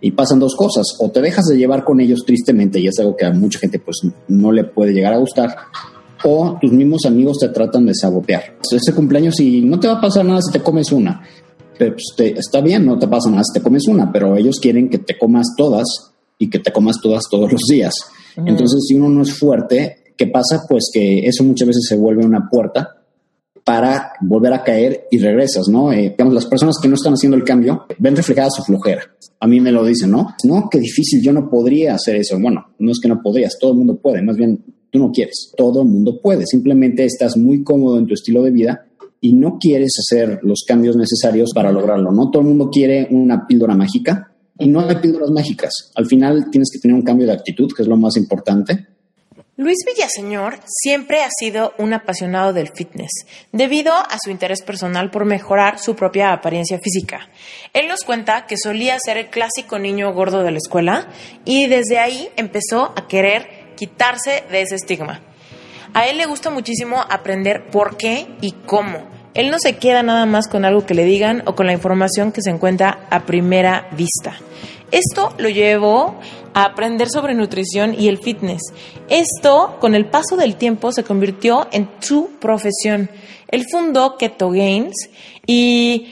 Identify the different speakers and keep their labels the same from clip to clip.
Speaker 1: Y pasan dos cosas, o te dejas de llevar con ellos tristemente, y es algo que a mucha gente pues no le puede llegar a gustar, o tus mismos amigos te tratan de sabotear. Ese cumpleaños y no te va a pasar nada si te comes una. Pero, pues, está bien, no te pasa nada si te comes una, pero ellos quieren que te comas todas y que te comas todas todos los días. Entonces, si uno no es fuerte, ¿qué pasa? Pues que eso muchas veces se vuelve una puerta para volver a caer y regresas, ¿no? Eh, las personas que no están haciendo el cambio ven reflejada su flojera. A mí me lo dicen, ¿no? No, qué difícil, yo no podría hacer eso. Bueno, no es que no podrías, todo el mundo puede, más bien tú no quieres, todo el mundo puede, simplemente estás muy cómodo en tu estilo de vida y no quieres hacer los cambios necesarios para lograrlo, ¿no? Todo el mundo quiere una píldora mágica y no hay píldoras mágicas. Al final tienes que tener un cambio de actitud, que es lo más importante
Speaker 2: Luis Villaseñor siempre ha sido un apasionado del fitness, debido a su interés personal por mejorar su propia apariencia física. Él nos cuenta que solía ser el clásico niño gordo de la escuela y desde ahí empezó a querer quitarse de ese estigma. A él le gusta muchísimo aprender por qué y cómo. Él no se queda nada más con algo que le digan o con la información que se encuentra a primera vista. Esto lo llevó a aprender sobre nutrición y el fitness. Esto, con el paso del tiempo, se convirtió en su profesión. Él fundó Keto Gains y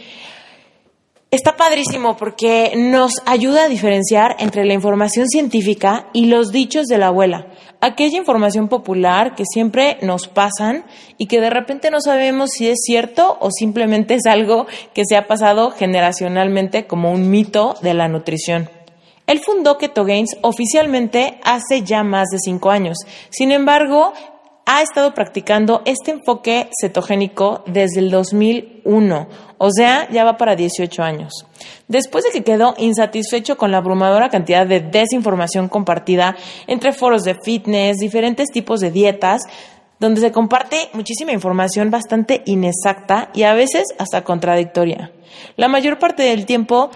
Speaker 2: está padrísimo porque nos ayuda a diferenciar entre la información científica y los dichos de la abuela. Aquella información popular que siempre nos pasan y que de repente no sabemos si es cierto o simplemente es algo que se ha pasado generacionalmente como un mito de la nutrición. Él fundó Keto Gains oficialmente hace ya más de cinco años. Sin embargo, ha estado practicando este enfoque cetogénico desde el 2001, o sea, ya va para 18 años. Después de que quedó insatisfecho con la abrumadora cantidad de desinformación compartida entre foros de fitness, diferentes tipos de dietas, donde se comparte muchísima información bastante inexacta y a veces hasta contradictoria. La mayor parte del tiempo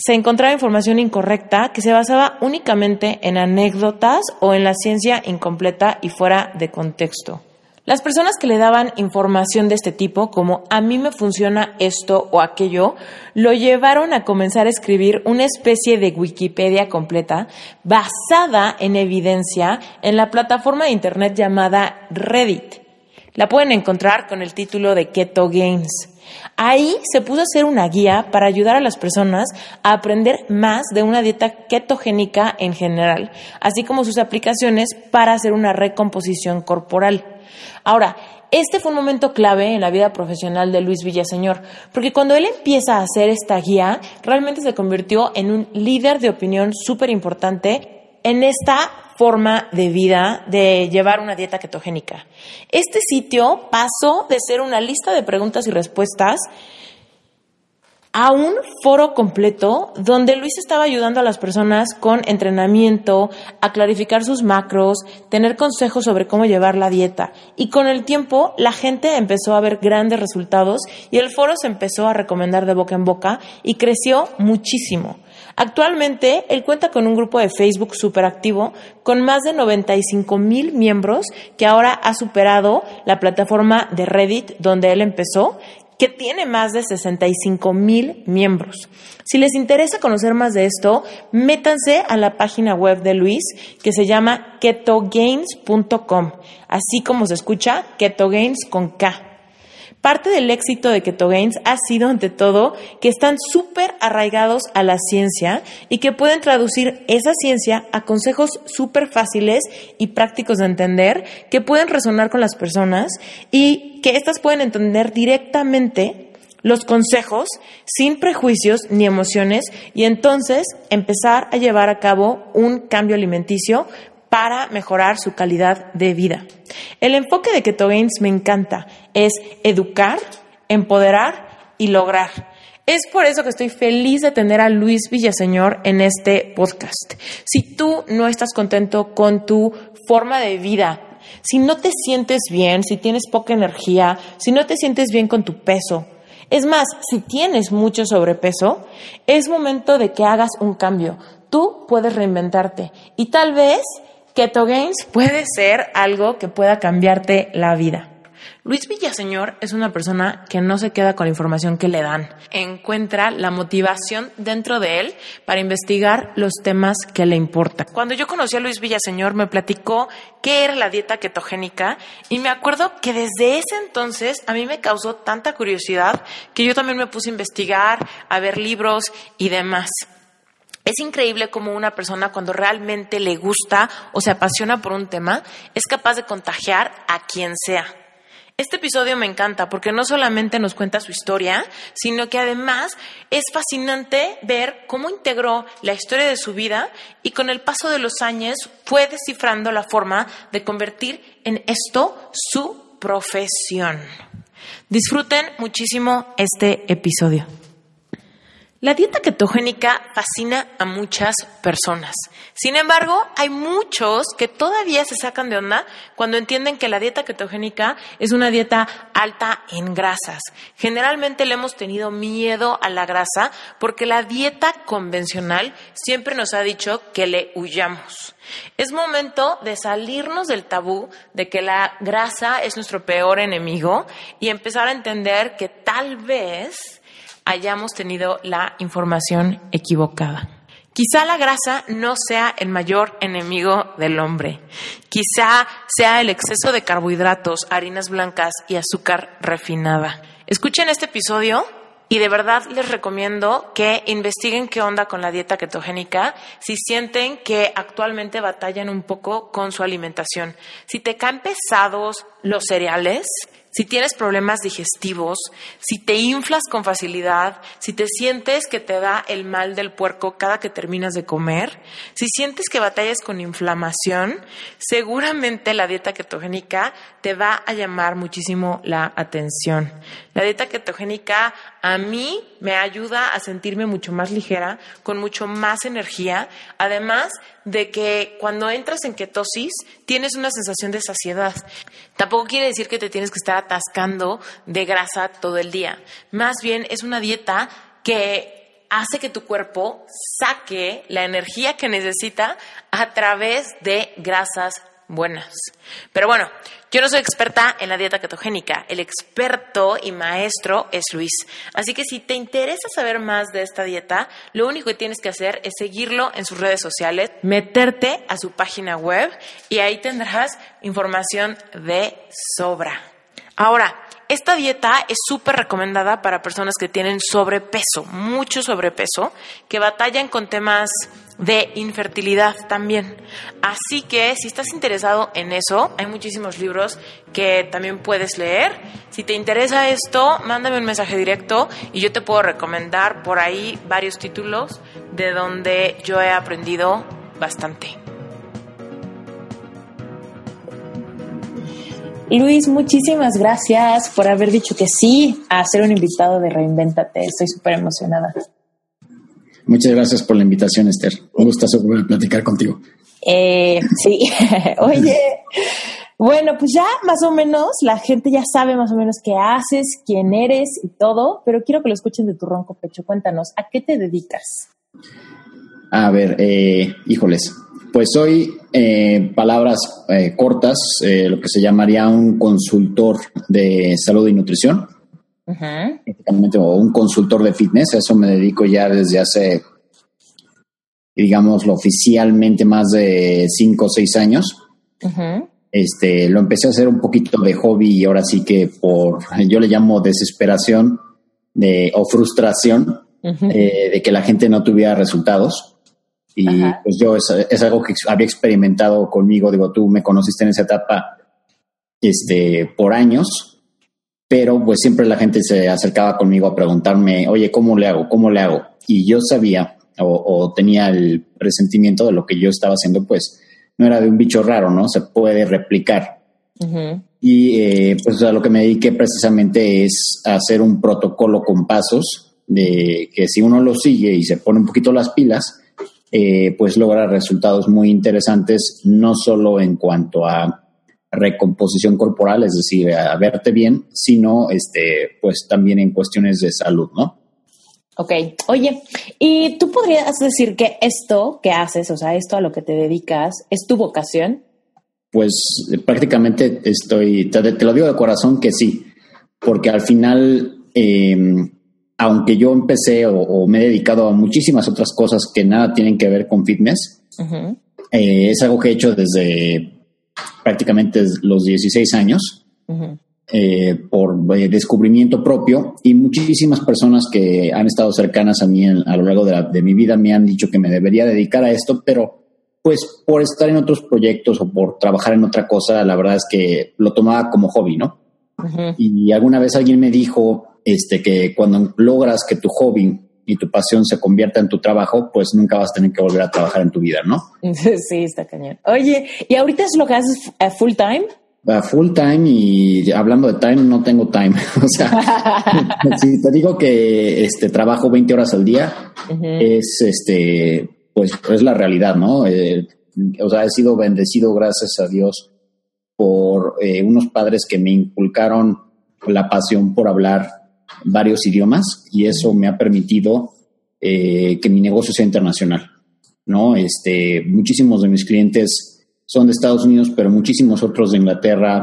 Speaker 2: se encontraba información incorrecta que se basaba únicamente en anécdotas o en la ciencia incompleta y fuera de contexto. Las personas que le daban información de este tipo, como a mí me funciona esto o aquello, lo llevaron a comenzar a escribir una especie de Wikipedia completa basada en evidencia en la plataforma de Internet llamada Reddit. La pueden encontrar con el título de Keto Games. Ahí se puso a hacer una guía para ayudar a las personas a aprender más de una dieta ketogénica en general, así como sus aplicaciones para hacer una recomposición corporal. Ahora, este fue un momento clave en la vida profesional de Luis Villaseñor, porque cuando él empieza a hacer esta guía, realmente se convirtió en un líder de opinión súper importante en esta forma de vida de llevar una dieta ketogénica. Este sitio pasó de ser una lista de preguntas y respuestas a un foro completo donde Luis estaba ayudando a las personas con entrenamiento, a clarificar sus macros, tener consejos sobre cómo llevar la dieta. Y con el tiempo la gente empezó a ver grandes resultados y el foro se empezó a recomendar de boca en boca y creció muchísimo. Actualmente, él cuenta con un grupo de Facebook súper activo con más de 95 mil miembros que ahora ha superado la plataforma de Reddit donde él empezó que tiene más de 65 mil miembros. Si les interesa conocer más de esto, métanse a la página web de Luis que se llama ketogains.com, así como se escucha ketogains con K. Parte del éxito de Ketogains ha sido, ante todo, que están súper arraigados a la ciencia y que pueden traducir esa ciencia a consejos súper fáciles y prácticos de entender que pueden resonar con las personas y que éstas pueden entender directamente los consejos sin prejuicios ni emociones y entonces empezar a llevar a cabo un cambio alimenticio para mejorar su calidad de vida. El enfoque de Ketogains me encanta, es educar, empoderar y lograr. Es por eso que estoy feliz de tener a Luis Villaseñor en este podcast. Si tú no estás contento con tu forma de vida, si no te sientes bien, si tienes poca energía, si no te sientes bien con tu peso, es más, si tienes mucho sobrepeso, es momento de que hagas un cambio. Tú puedes reinventarte y tal vez Keto Games puede ser algo que pueda cambiarte la vida. Luis Villaseñor es una persona que no se queda con la información que le dan. Encuentra la motivación dentro de él para investigar los temas que le importan. Cuando yo conocí a Luis Villaseñor me platicó qué era la dieta ketogénica y me acuerdo que desde ese entonces a mí me causó tanta curiosidad que yo también me puse a investigar, a ver libros y demás. Es increíble cómo una persona cuando realmente le gusta o se apasiona por un tema es capaz de contagiar a quien sea. Este episodio me encanta porque no solamente nos cuenta su historia, sino que además es fascinante ver cómo integró la historia de su vida y con el paso de los años fue descifrando la forma de convertir en esto su profesión. Disfruten muchísimo este episodio. La dieta ketogénica fascina a muchas personas. Sin embargo, hay muchos que todavía se sacan de onda cuando entienden que la dieta ketogénica es una dieta alta en grasas. Generalmente le hemos tenido miedo a la grasa porque la dieta convencional siempre nos ha dicho que le huyamos. Es momento de salirnos del tabú de que la grasa es nuestro peor enemigo y empezar a entender que tal vez hayamos tenido la información equivocada. Quizá la grasa no sea el mayor enemigo del hombre. Quizá sea el exceso de carbohidratos, harinas blancas y azúcar refinada. Escuchen este episodio y de verdad les recomiendo que investiguen qué onda con la dieta ketogénica si sienten que actualmente batallan un poco con su alimentación. Si te caen pesados los cereales, si tienes problemas digestivos, si te inflas con facilidad, si te sientes que te da el mal del puerco cada que terminas de comer, si sientes que batallas con inflamación, seguramente la dieta ketogénica te va a llamar muchísimo la atención. La dieta ketogénica a mí me ayuda a sentirme mucho más ligera, con mucho más energía, además de que cuando entras en ketosis tienes una sensación de saciedad. Tampoco quiere decir que te tienes que estar atascando de grasa todo el día. Más bien es una dieta que hace que tu cuerpo saque la energía que necesita a través de grasas buenas. Pero bueno, yo no soy experta en la dieta ketogénica, el experto y maestro es Luis. Así que si te interesa saber más de esta dieta, lo único que tienes que hacer es seguirlo en sus redes sociales, meterte a su página web y ahí tendrás información de sobra. Ahora, esta dieta es súper recomendada para personas que tienen sobrepeso, mucho sobrepeso, que batallan con temas de infertilidad también. Así que si estás interesado en eso, hay muchísimos libros que también puedes leer. Si te interesa esto, mándame un mensaje directo y yo te puedo recomendar por ahí varios títulos de donde yo he aprendido bastante.
Speaker 3: Luis, muchísimas gracias por haber dicho que sí a ser un invitado de Reinventate. Estoy súper emocionada.
Speaker 1: Muchas gracias por la invitación, Esther. Un gustazo volver a platicar contigo.
Speaker 3: Eh, sí, oye, bueno, pues ya más o menos la gente ya sabe más o menos qué haces, quién eres y todo, pero quiero que lo escuchen de tu ronco pecho. Cuéntanos, ¿a qué te dedicas?
Speaker 1: A ver, eh, híjoles, pues soy, eh, palabras eh, cortas, eh, lo que se llamaría un consultor de salud y nutrición, o un consultor de fitness. A eso me dedico ya desde hace, digámoslo oficialmente, más de cinco o seis años. este, lo empecé a hacer un poquito de hobby y ahora sí que por, yo le llamo desesperación de, o frustración eh, de que la gente no tuviera resultados. Y pues yo es, es, algo que había experimentado conmigo, digo, tú me conociste en esa etapa este, por años, pero pues siempre la gente se acercaba conmigo a preguntarme, oye, ¿cómo le hago? ¿Cómo le hago? Y yo sabía o, tenía el presentimiento de lo que yo estaba haciendo, pues no era de un bicho raro, ¿no? Se puede replicar. Y eh, pues a lo que me dediqué precisamente es hacer un protocolo con pasos de que si uno lo sigue y se pone un poquito las pilas, eh, pues logra resultados muy interesantes, no solo en cuanto a recomposición corporal, es decir, a verte bien, sino este, pues también en cuestiones de salud, ¿no?
Speaker 3: Ok, oye, ¿y tú podrías decir que esto que haces, o sea, esto a lo que te dedicas, es tu vocación?
Speaker 1: Pues prácticamente estoy, te, lo digo de corazón que sí, porque al final, em, aunque yo empecé o, me he dedicado a muchísimas otras cosas que nada tienen que ver con fitness, eh, es algo que he hecho desde prácticamente los 16 años. Eh, por eh, descubrimiento propio y muchísimas personas que han estado cercanas a mí a lo largo de, mi vida me han dicho que me debería dedicar a esto, pero pues por estar en otros proyectos o por trabajar en otra cosa, la verdad es que lo tomaba como hobby, ¿no? Y alguna vez alguien me dijo este, que cuando logras que tu hobby y tu pasión se convierta en tu trabajo, pues nunca vas a tener que volver a trabajar en tu vida, ¿no?
Speaker 3: Sí, está cañón. Oye, ¿y ahorita es lo que haces eh, full time?
Speaker 1: full time y hablando de time, no tengo time. o sea, si te digo que este trabajo 20 horas al día, es este, pues es la realidad, ¿no? Eh, o sea, he sido bendecido, gracias a Dios, por eh, unos padres que me inculcaron la pasión por hablar varios idiomas y eso me ha permitido eh, que mi negocio sea internacional, ¿no? Este, muchísimos de mis clientes son de Estados Unidos, pero muchísimos otros de Inglaterra,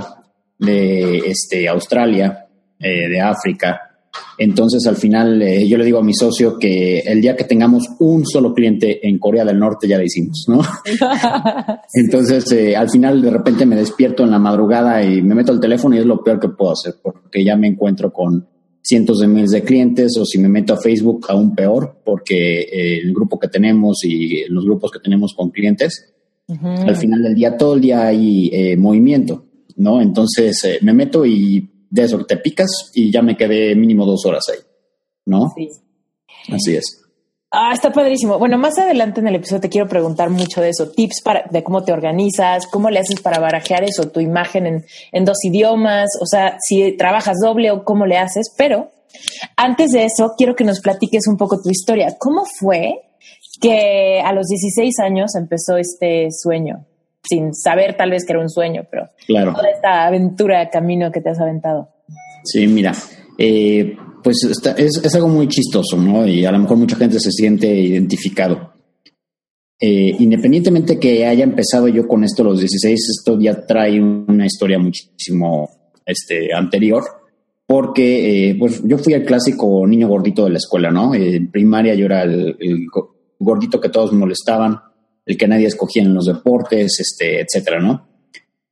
Speaker 1: de este, Australia, eh, de África. Entonces, al final, eh, yo le digo a mi socio que el día que tengamos un solo cliente en Corea del Norte, ya lo hicimos, ¿no? Entonces, eh, al final, de repente me despierto en la madrugada y me meto al teléfono y es lo peor que puedo hacer, porque ya me encuentro con cientos de miles de clientes o si me meto a Facebook, aún peor, porque el grupo que tenemos y los grupos que tenemos con clientes, al final del día, todo el día hay eh, movimiento, ¿no? Entonces eh, me meto y de eso te picas y ya me quedé mínimo dos horas ahí, ¿no? Sí. Así es.
Speaker 3: Ah, está padrísimo. Bueno, más adelante en el episodio te quiero preguntar mucho de eso, tips para, de cómo te organizas, cómo le haces para barajear eso, tu imagen en, en dos idiomas, o sea, si trabajas doble o cómo le haces, pero antes de eso, quiero que nos platiques un poco tu historia. ¿Cómo fue que a los 16 años empezó este sueño, sin saber tal vez que era un sueño, pero
Speaker 1: claro.
Speaker 3: toda esta aventura de camino que te has aventado.
Speaker 1: Sí, mira, eh, pues es, es, algo muy chistoso, ¿no? Y a lo mejor mucha gente se siente identificado. Eh, independientemente que haya empezado yo con esto los 16, esto ya trae una historia muchísimo este, anterior, porque eh, pues yo fui el clásico niño gordito de la escuela, ¿no? En primaria yo era el, el gordito que todos molestaban, el que nadie escogía en los deportes, este, etcétera, ¿no?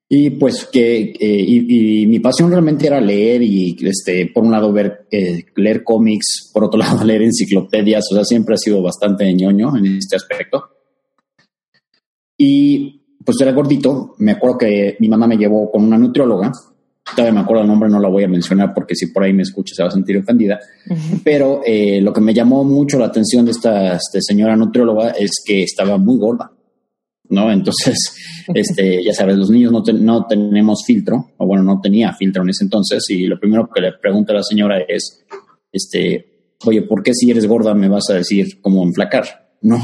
Speaker 1: Y pues que, eh, y, mi pasión realmente era leer y, este, por un lado ver, eh, leer cómics, por otro lado leer enciclopedias, o sea, siempre ha sido bastante ñoño en este aspecto. Y pues era gordito, me acuerdo que mi mamá me llevó con una nutrióloga. Todavía me acuerdo el nombre, no la voy a mencionar porque si por ahí me escucha se va a sentir ofendida, pero eh, lo que me llamó mucho la atención de esta, señora nutrióloga es que estaba muy gorda, ¿no? Entonces, este, ya sabes, los niños no, no tenemos filtro, o bueno, no tenía filtro en ese entonces, y lo primero que le pregunta a la señora es, este, oye, ¿por qué si eres gorda me vas a decir cómo enflacar? No,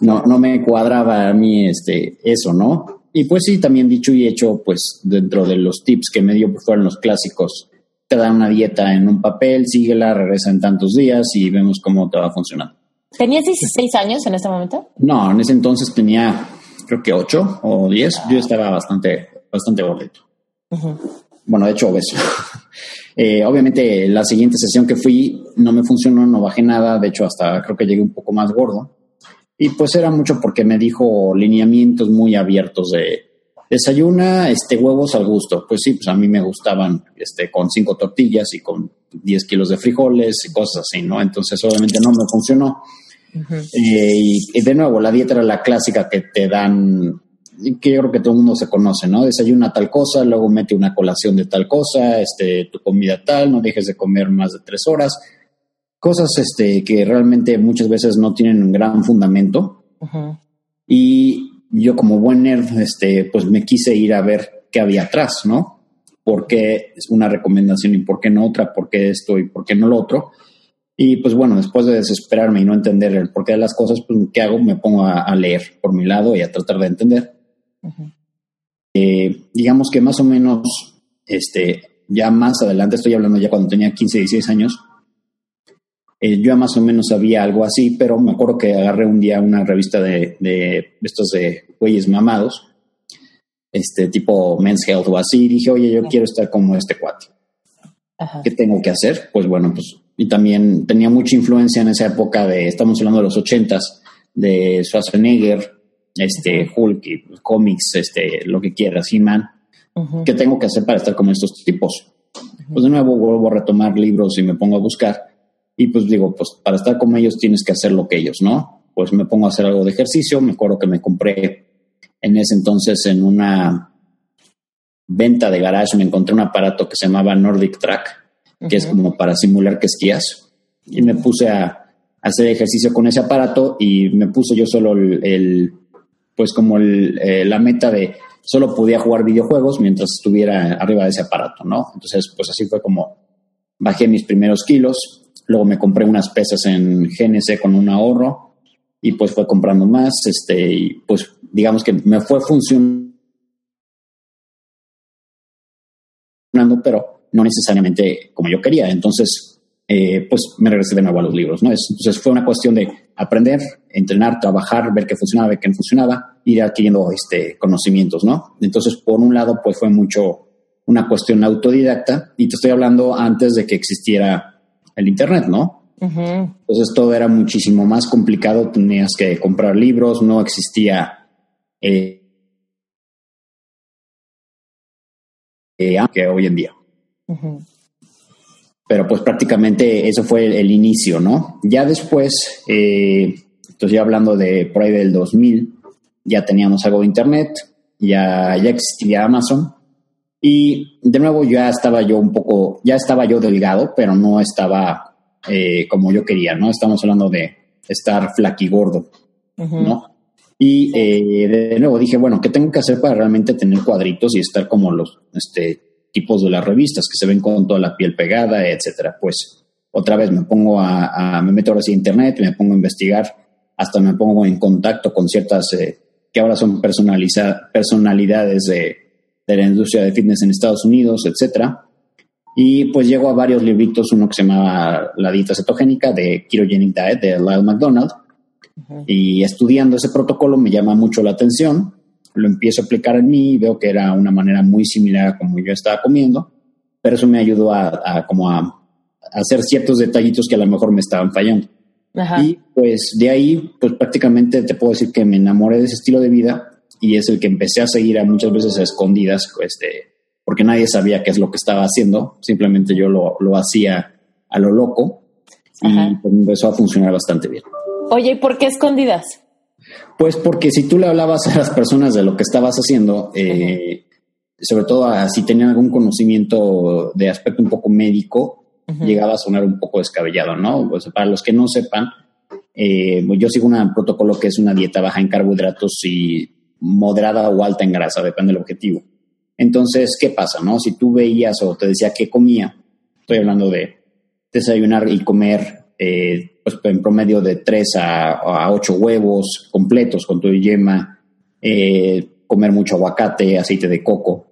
Speaker 1: no, no me cuadraba a mí este, eso, ¿no? Y pues sí, también dicho y hecho, pues dentro de los tips que me dio, pues fueron los clásicos. Te dan una dieta en un papel, síguela, regresa en tantos días y vemos cómo te va funcionando.
Speaker 3: ¿Tenías 16 años en este momento?
Speaker 1: No, en ese entonces tenía creo que 8 o 10. Yo estaba bastante, bastante gordito. Bueno, de hecho, obeso. eh, obviamente, la siguiente sesión que fui no me funcionó, no bajé nada. De hecho, hasta creo que llegué un poco más gordo. Y pues era mucho porque me dijo lineamientos muy abiertos de Desayuna este, huevos al gusto. Pues sí, pues a mí me gustaban este, con cinco tortillas y con 10 kilos de frijoles y cosas así, ¿no? Entonces obviamente no me funcionó. Eh, y, de nuevo, la dieta era la clásica que te dan, que yo creo que todo el mundo se conoce, ¿no? Desayuna tal cosa, luego mete una colación de tal cosa, este, tu comida tal, no dejes de comer más de tres horas. Cosas este, que realmente muchas veces no tienen un gran fundamento. Y yo como buen nerd, este, pues me quise ir a ver qué había atrás, ¿no? ¿Por qué es una recomendación y por qué no otra? ¿Por qué esto y por qué no lo otro? Y pues bueno, después de desesperarme y no entender el porqué de las cosas, pues ¿qué hago? Me pongo a, leer por mi lado y a tratar de entender. Eh, digamos que más o menos, este, ya más adelante, estoy hablando ya cuando tenía 15, 16 años, eh, yo más o menos sabía algo así, pero me acuerdo que agarré un día una revista de, de estos de güeyes mamados, este tipo Men's Health o así, y dije, oye, yo quiero estar como este cuate. ¿Qué tengo que hacer? Pues bueno, pues, y también tenía mucha influencia en esa época de, estamos hablando de los ochentas, de Schwarzenegger, este, Hulk, y cómics, este, lo que quieras, He-Man. ¿Qué tengo que hacer para estar como estos tipos? Pues de nuevo vuelvo a retomar libros y me pongo a buscar y pues digo, pues para estar con ellos tienes que hacer lo que ellos, ¿no? Pues me pongo a hacer algo de ejercicio. Me acuerdo que me compré en ese entonces en una venta de garage, me encontré un aparato que se llamaba Nordic Track, que es como para simular que esquías. Y me puse a, hacer ejercicio con ese aparato y me puse yo solo el, pues como el, eh, la meta de solo podía jugar videojuegos mientras estuviera arriba de ese aparato, ¿no? Entonces, pues así fue como bajé mis primeros kilos Luego me compré unas pesas en GNC con un ahorro y pues fue comprando más, este, y pues digamos que me fue funcionando, pero no necesariamente como yo quería. Entonces, eh, pues me regresé de nuevo a los libros, ¿no? Entonces fue una cuestión de aprender, entrenar, trabajar, ver qué funcionaba, ver qué no funcionaba, ir adquiriendo este, conocimientos, ¿no? Entonces, por un lado, pues fue mucho una cuestión autodidacta y te estoy hablando antes de que existiera el Internet, ¿no? Entonces todo era muchísimo más complicado, tenías que comprar libros, no existía eh, eh, que hoy en día. Pero pues prácticamente eso fue el, inicio, ¿no? Ya después, eh, entonces ya hablando de por ahí del 2000, ya teníamos algo de Internet, ya, ya existía Amazon, y de nuevo ya estaba yo un poco, ya estaba yo delgado, pero no estaba eh, como yo quería, ¿no? Estamos hablando de estar flaquigordo, ¿no? Y eh, de nuevo dije, bueno, ¿qué tengo que hacer para realmente tener cuadritos y estar como los este, tipos de las revistas que se ven con toda la piel pegada, etcétera? Pues otra vez me pongo a, me meto ahora sí a internet, me pongo a investigar, hasta me pongo en contacto con ciertas eh, que ahora son personalidades de de la industria de fitness en Estados Unidos, etcétera. Y pues llegó a varios libritos, uno que se llamaba La dieta cetogénica de Ketogenic Diet de Lyle McDonald. Y estudiando ese protocolo me llama mucho la atención, lo empiezo a aplicar en mí y veo que era una manera muy similar a como yo estaba comiendo, pero eso me ayudó a, como a, hacer ciertos detallitos que a lo mejor me estaban fallando. Y pues de ahí, pues prácticamente te puedo decir que me enamoré de ese estilo de vida y es el que empecé a seguir a muchas veces a escondidas, este, porque nadie sabía qué es lo que estaba haciendo, simplemente yo lo, lo hacía a lo loco y pues, empezó a funcionar bastante bien.
Speaker 3: Oye, ¿y por qué escondidas?
Speaker 1: Pues porque si tú le hablabas a las personas de lo que estabas haciendo, eh, sobre todo si tenían algún conocimiento de aspecto un poco médico, llegaba a sonar un poco descabellado, ¿no? Pues para los que no sepan, eh, yo sigo un protocolo que es una dieta baja en carbohidratos y moderada o alta en grasa, depende del objetivo. Entonces, ¿qué pasa? No? Si tú veías o te decía qué comía, estoy hablando de desayunar y comer eh, pues, en promedio de 3 a, 8 huevos completos con tu yema, eh, comer mucho aguacate, aceite de coco.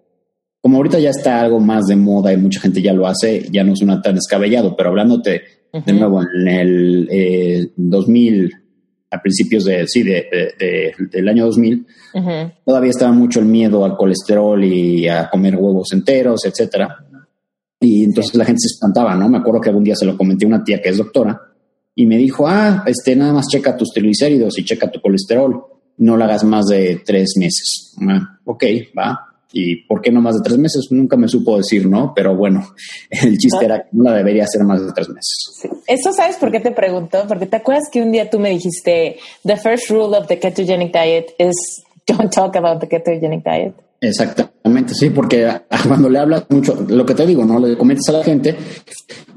Speaker 1: Como ahorita ya está algo más de moda y mucha gente ya lo hace, ya no suena tan descabellado, pero hablándote de nuevo en el eh, 2000, a principios de, sí, de, del año 2000, todavía estaba mucho el miedo al colesterol y a comer huevos enteros, etcétera. Y entonces la gente se espantaba, ¿no? Me acuerdo que algún día se lo comenté a una tía que es doctora y me dijo, ah, este, nada más checa tus triglicéridos y checa tu colesterol. no lo hagas más de tres meses. Ah, ok, va. ¿Y por qué no más de tres meses? Nunca me supo decir, ¿no? Pero bueno, el chiste era que no la debería hacer más de tres meses.
Speaker 3: Eso sabes por qué te pregunto, porque te acuerdas que un día tú me dijiste, the first rule of the ketogenic diet is don't talk about the ketogenic diet.
Speaker 1: Exactamente, sí, porque cuando le hablas mucho, lo que te digo, ¿no? Le comentas a la gente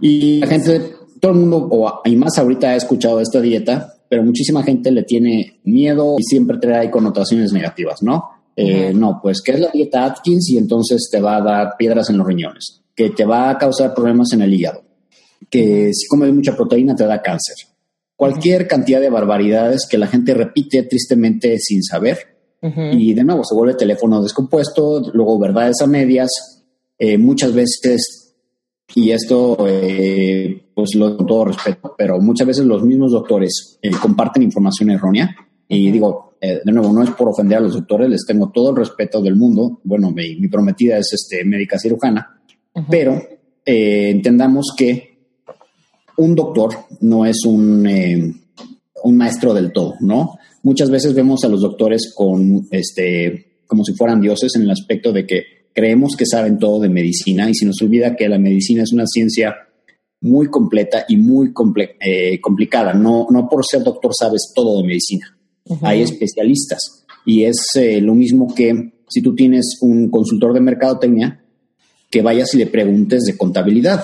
Speaker 1: y la gente, todo el mundo, o, y más ahorita ha escuchado esta dieta, pero muchísima gente le tiene miedo y siempre trae connotaciones negativas, ¿no? Eh, no, pues que es la dieta Atkins y entonces te va a dar piedras en los riñones, que te va a causar problemas en el hígado, que si comes mucha proteína te da cáncer. Cualquier cantidad de barbaridades que la gente repite tristemente sin saber. Y de nuevo se vuelve teléfono descompuesto, luego verdades a medias, eh, muchas veces, y esto eh, pues lo con todo respeto, pero muchas veces los mismos doctores comparten información errónea y digo, eh, de nuevo, no es por ofender a los doctores, les tengo todo el respeto del mundo. Bueno, mi, prometida es este, médica cirujana, pero eh, entendamos que un doctor no es un, eh, un maestro del todo, ¿no? Muchas veces vemos a los doctores con, este, como si fueran dioses en el aspecto de que creemos que saben todo de medicina y se nos olvida que la medicina es una ciencia muy completa y muy complicada. No, no por ser doctor sabes todo de medicina hay especialistas. Y es eh, lo mismo que si tú tienes un consultor de mercadotecnia, que vayas y le preguntes de contabilidad.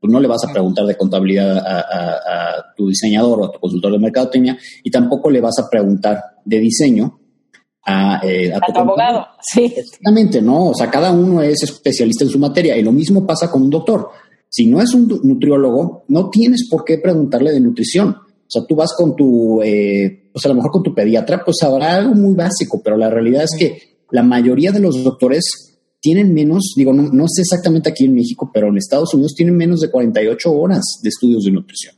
Speaker 1: Tú no le vas a preguntar de contabilidad a, tu diseñador o a tu consultor de mercadotecnia y tampoco le vas a preguntar de diseño a,
Speaker 3: eh, tu, abogado. Sí.
Speaker 1: Exactamente, ¿no? O sea, cada uno es especialista en su materia y lo mismo pasa con un doctor. Si no es un nutriólogo, no tienes por qué preguntarle de nutrición. O sea, tú vas con tu, eh, pues a lo mejor con tu pediatra, pues habrá algo muy básico, pero la realidad es que la mayoría de los doctores tienen menos, digo, no, sé exactamente aquí en México, pero en Estados Unidos tienen menos de 48 horas de estudios de nutrición,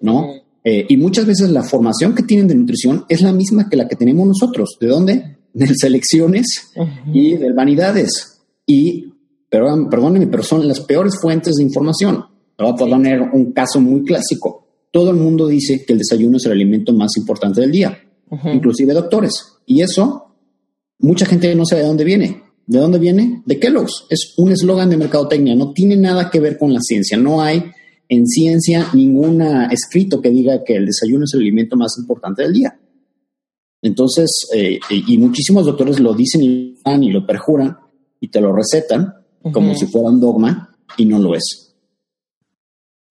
Speaker 1: ¿no? Eh, y muchas veces la formación que tienen de nutrición es la misma que la que tenemos nosotros. ¿De dónde? De selecciones y de vanidades. Y, perdón, perdónenme, pero son las peores fuentes de información. Voy a poner un caso muy clásico todo el mundo dice que el desayuno es el alimento más importante del día, inclusive doctores. Y eso, mucha gente no sabe de dónde viene. ¿De dónde viene? De Kellogg's. Es un eslogan de mercadotecnia, no tiene nada que ver con la ciencia. No hay en ciencia ningún escrito que diga que el desayuno es el alimento más importante del día. Entonces, eh, y muchísimos doctores lo dicen y, y lo perjuran y te lo recetan como si fuera un dogma y no lo es.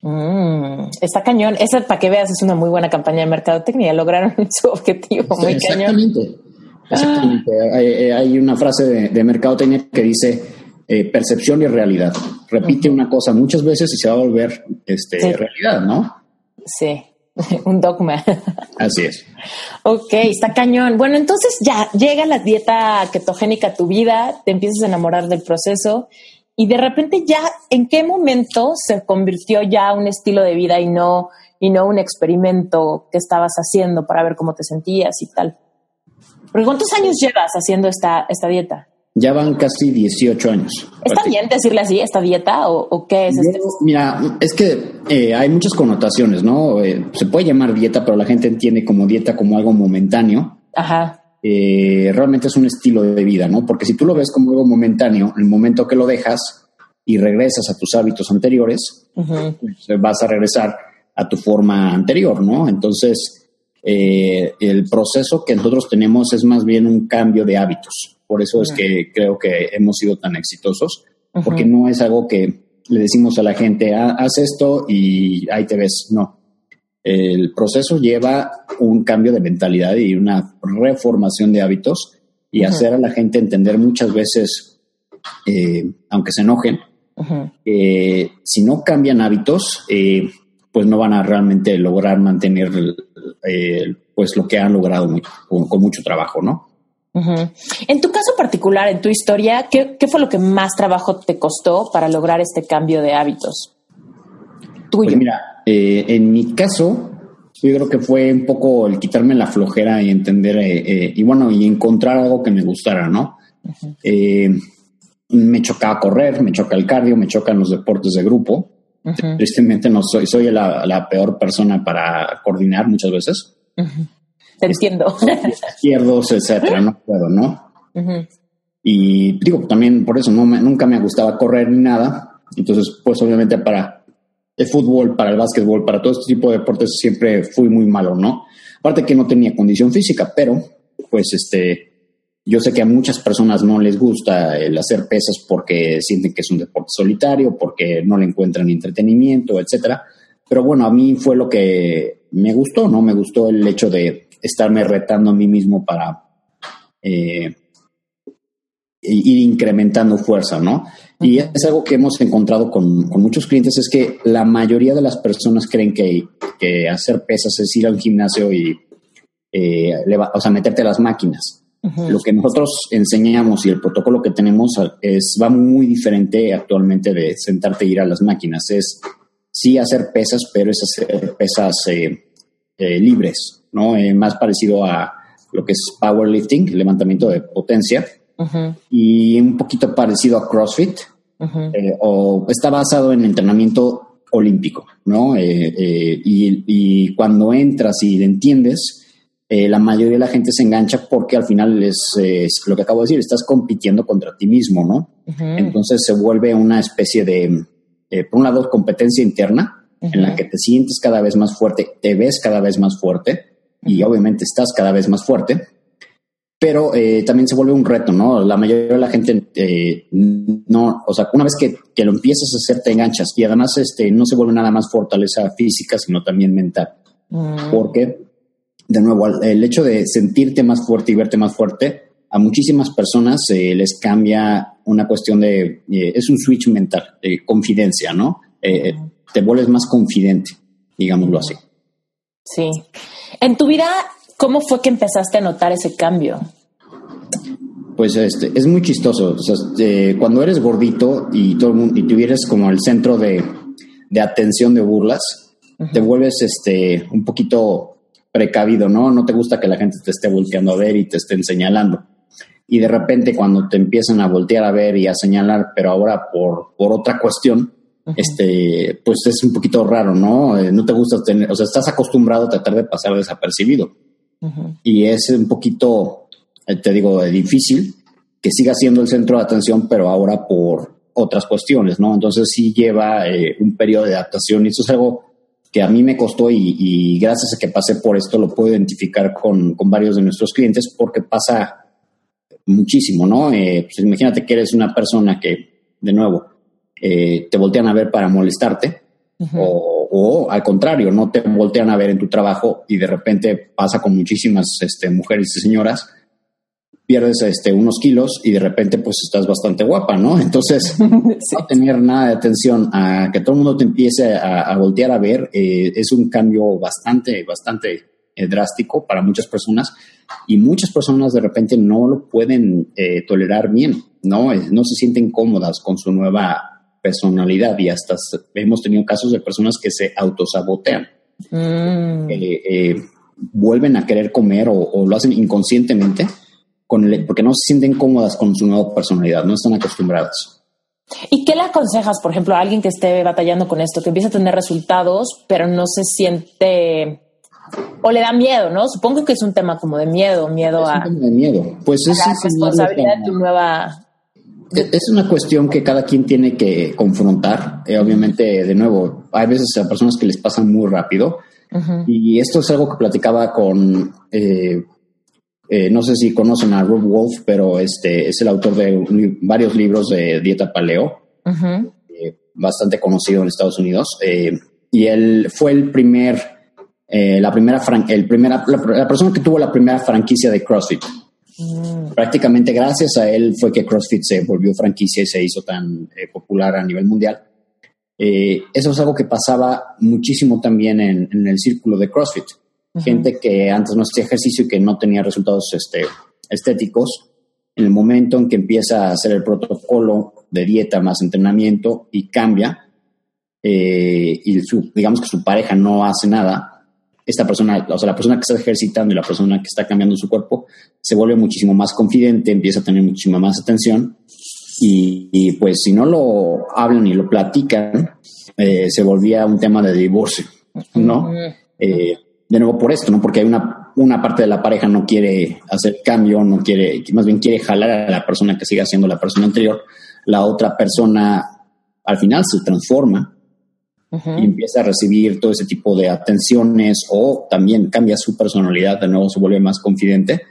Speaker 3: Mm, está cañón. Esa, para que veas, es una muy buena campaña de mercadotecnia. Lograron su objetivo muy
Speaker 1: Exactamente. cañón. Exactamente. Hay, hay, una frase de, de mercadotecnia que dice eh, percepción y realidad. Repite una cosa muchas veces y se va a volver este, realidad, ¿no?
Speaker 3: Sí, un dogma.
Speaker 1: Así es.
Speaker 3: Ok, está cañón. Bueno, entonces ya llega la dieta ketogénica a tu vida, te empiezas a enamorar del proceso y de repente ya, ¿en qué momento se convirtió ya un estilo de vida y no, y no un experimento que estabas haciendo para ver cómo te sentías y tal? Porque ¿cuántos años llevas haciendo esta, esta dieta?
Speaker 1: Ya van casi 18 años.
Speaker 3: ¿Está bien decirle así, esta dieta o, qué es? este?
Speaker 1: Mira, es que eh, hay muchas connotaciones, ¿no? Eh, se puede llamar dieta, pero la gente entiende como dieta como algo momentáneo. Ajá. Eh, realmente es un estilo de vida, ¿no? Porque si tú lo ves como algo momentáneo, el momento que lo dejas y regresas a tus hábitos anteriores, pues, vas a regresar a tu forma anterior, ¿no? Entonces, eh, el proceso que nosotros tenemos es más bien un cambio de hábitos. Por eso es que creo que hemos sido tan exitosos, porque no es algo que le decimos a la gente, ah, haz esto y ahí te ves. No, el proceso lleva un cambio de mentalidad y una reformación de hábitos y hacer a la gente entender muchas veces, eh, aunque se enojen, que si no cambian hábitos, eh, pues no van a realmente lograr mantener eh, pues lo que han logrado con, mucho trabajo, ¿no?
Speaker 3: En tu caso particular, en tu historia, ¿qué, fue lo que más trabajo te costó para lograr este cambio de hábitos?
Speaker 1: Tuyo. Pues mira, eh, en mi caso, yo creo que fue un poco el quitarme la flojera y entender, eh, eh, y bueno, y encontrar algo que me gustara, ¿no? me chocaba correr, me choca el cardio, me chocan los deportes de grupo. Tristemente no soy, soy la, peor persona para coordinar muchas veces.
Speaker 3: Te entiendo.
Speaker 1: Izquierdos, etcétera, no puedo, ¿no? Y digo, también por eso no nunca me gustaba correr ni nada. Entonces, pues obviamente para el fútbol, para el básquetbol, para todo este tipo de deportes siempre fui muy malo, ¿no? Aparte que no tenía condición física, pero pues este, yo sé que a muchas personas no les gusta el hacer pesas porque sienten que es un deporte solitario, porque no le encuentran entretenimiento, etcétera. Pero bueno, a mí fue lo que me gustó, ¿no? Me gustó el hecho de estarme retando a mí mismo para eh, ir incrementando fuerza, ¿no? Y es algo que hemos encontrado con, muchos clientes, es que la mayoría de las personas creen que, hacer pesas es ir a un gimnasio y, eh, o sea, meterte a las máquinas. Lo que nosotros enseñamos y el protocolo que tenemos es va muy diferente actualmente de sentarte e ir a las máquinas. Es sí hacer pesas, pero es hacer pesas eh, eh, libres, ¿no? más parecido a lo que es powerlifting, levantamiento de potencia, y un poquito parecido a CrossFit, eh, o está basado en entrenamiento olímpico, ¿no? Eh, eh, y, cuando entras y le entiendes, la mayoría de la gente se engancha porque al final es, lo que acabo de decir, estás compitiendo contra ti mismo, ¿no? Entonces se vuelve una especie de, por un lado, competencia interna, en la que te sientes cada vez más fuerte, te ves cada vez más fuerte y obviamente estás cada vez más fuerte pero eh, también se vuelve un reto, ¿no? La mayoría de la gente eh, no, o sea, una vez que, que, lo empiezas a hacer te enganchas y además este, no se vuelve nada más fortaleza física, sino también mental. Mm. Porque, de nuevo, el hecho de sentirte más fuerte y verte más fuerte, a muchísimas personas eh, les cambia una cuestión de, es un switch mental, de confidencia, ¿no? Te vuelves más confidente, digámoslo así.
Speaker 3: Sí. En tu vida ¿Cómo fue que empezaste a notar ese cambio?
Speaker 1: Pues este, es muy chistoso. Este, cuando eres gordito y todo el mundo, y tuvieras como el centro de, atención de burlas, te vuelves este, un poquito precavido, ¿no? No te gusta que la gente te esté volteando a ver y te estén señalando. Y de repente cuando te empiezan a voltear a ver y a señalar, pero ahora por, por otra cuestión, este, pues es un poquito raro, ¿no? Eh, no te gusta tener, o sea, estás acostumbrado a tratar de pasar desapercibido. Y es un poquito, eh, te digo, difícil que siga siendo el centro de atención, pero ahora por otras cuestiones, ¿no? Entonces sí lleva eh, un periodo de adaptación y eso es algo que a mí me costó y, gracias a que pasé por esto lo puedo identificar con, varios de nuestros clientes porque pasa muchísimo, ¿no? Eh, pues imagínate que eres una persona que, de nuevo, te voltean a ver para molestarte o, al contrario, no te voltean a ver en tu trabajo y de repente pasa con muchísimas este, mujeres y señoras, pierdes este, unos kilos y de repente pues estás bastante guapa, ¿no? Entonces, no tener nada de atención a que todo el mundo te empiece a, voltear a ver eh, es un cambio bastante, bastante eh, drástico para muchas personas y muchas personas de repente no lo pueden eh, tolerar bien, ¿no? no se sienten cómodas con su nueva personalidad y hasta hemos tenido casos de personas que se autosabotean. Mm. Eh, eh, vuelven a querer comer o, lo hacen inconscientemente con porque no se sienten cómodas con su nueva personalidad, no están acostumbradas.
Speaker 3: ¿Y qué le aconsejas, por ejemplo, a alguien que esté batallando con esto, que empieza a tener resultados, pero no se siente o le da miedo, ¿no? Supongo que es un tema como de miedo, miedo a,
Speaker 1: de miedo. Pues es
Speaker 3: la responsabilidad de tu nueva
Speaker 1: es una cuestión que cada quien tiene que confrontar. Eh, obviamente, de nuevo, hay veces a personas que les pasan muy rápido. Y esto es algo que platicaba con, eh, eh, no sé si conocen a Rob Wolf, pero este es el autor de varios libros de dieta paleo, bastante conocido en Estados Unidos. y él fue el primer, la primera, el primera la persona que tuvo la primera franquicia de CrossFit. Mm. Prácticamente gracias a él fue que CrossFit se volvió franquicia y se hizo tan eh, popular a nivel mundial. Eh, eso es algo que pasaba muchísimo también en, el círculo de CrossFit. Gente que antes no hacía ejercicio y que no tenía resultados este, estéticos, en el momento en que empieza a hacer el protocolo de dieta más entrenamiento y cambia, eh, y digamos que su pareja no hace nada, esta persona, o sea, la persona que está ejercitando y la persona que está cambiando su cuerpo, se vuelve muchísimo más confidente, empieza a tener muchísima más atención y, pues si no lo hablan y lo platican, eh, se volvía un tema de divorcio, ¿no? Eh, de nuevo por esto, ¿no? Porque hay una una parte de la pareja no quiere hacer cambio, no quiere, más bien quiere jalar a la persona que siga siendo la persona anterior, la otra persona al final se transforma y empieza a recibir todo ese tipo de atenciones o también cambia su personalidad, de nuevo se vuelve más confidente,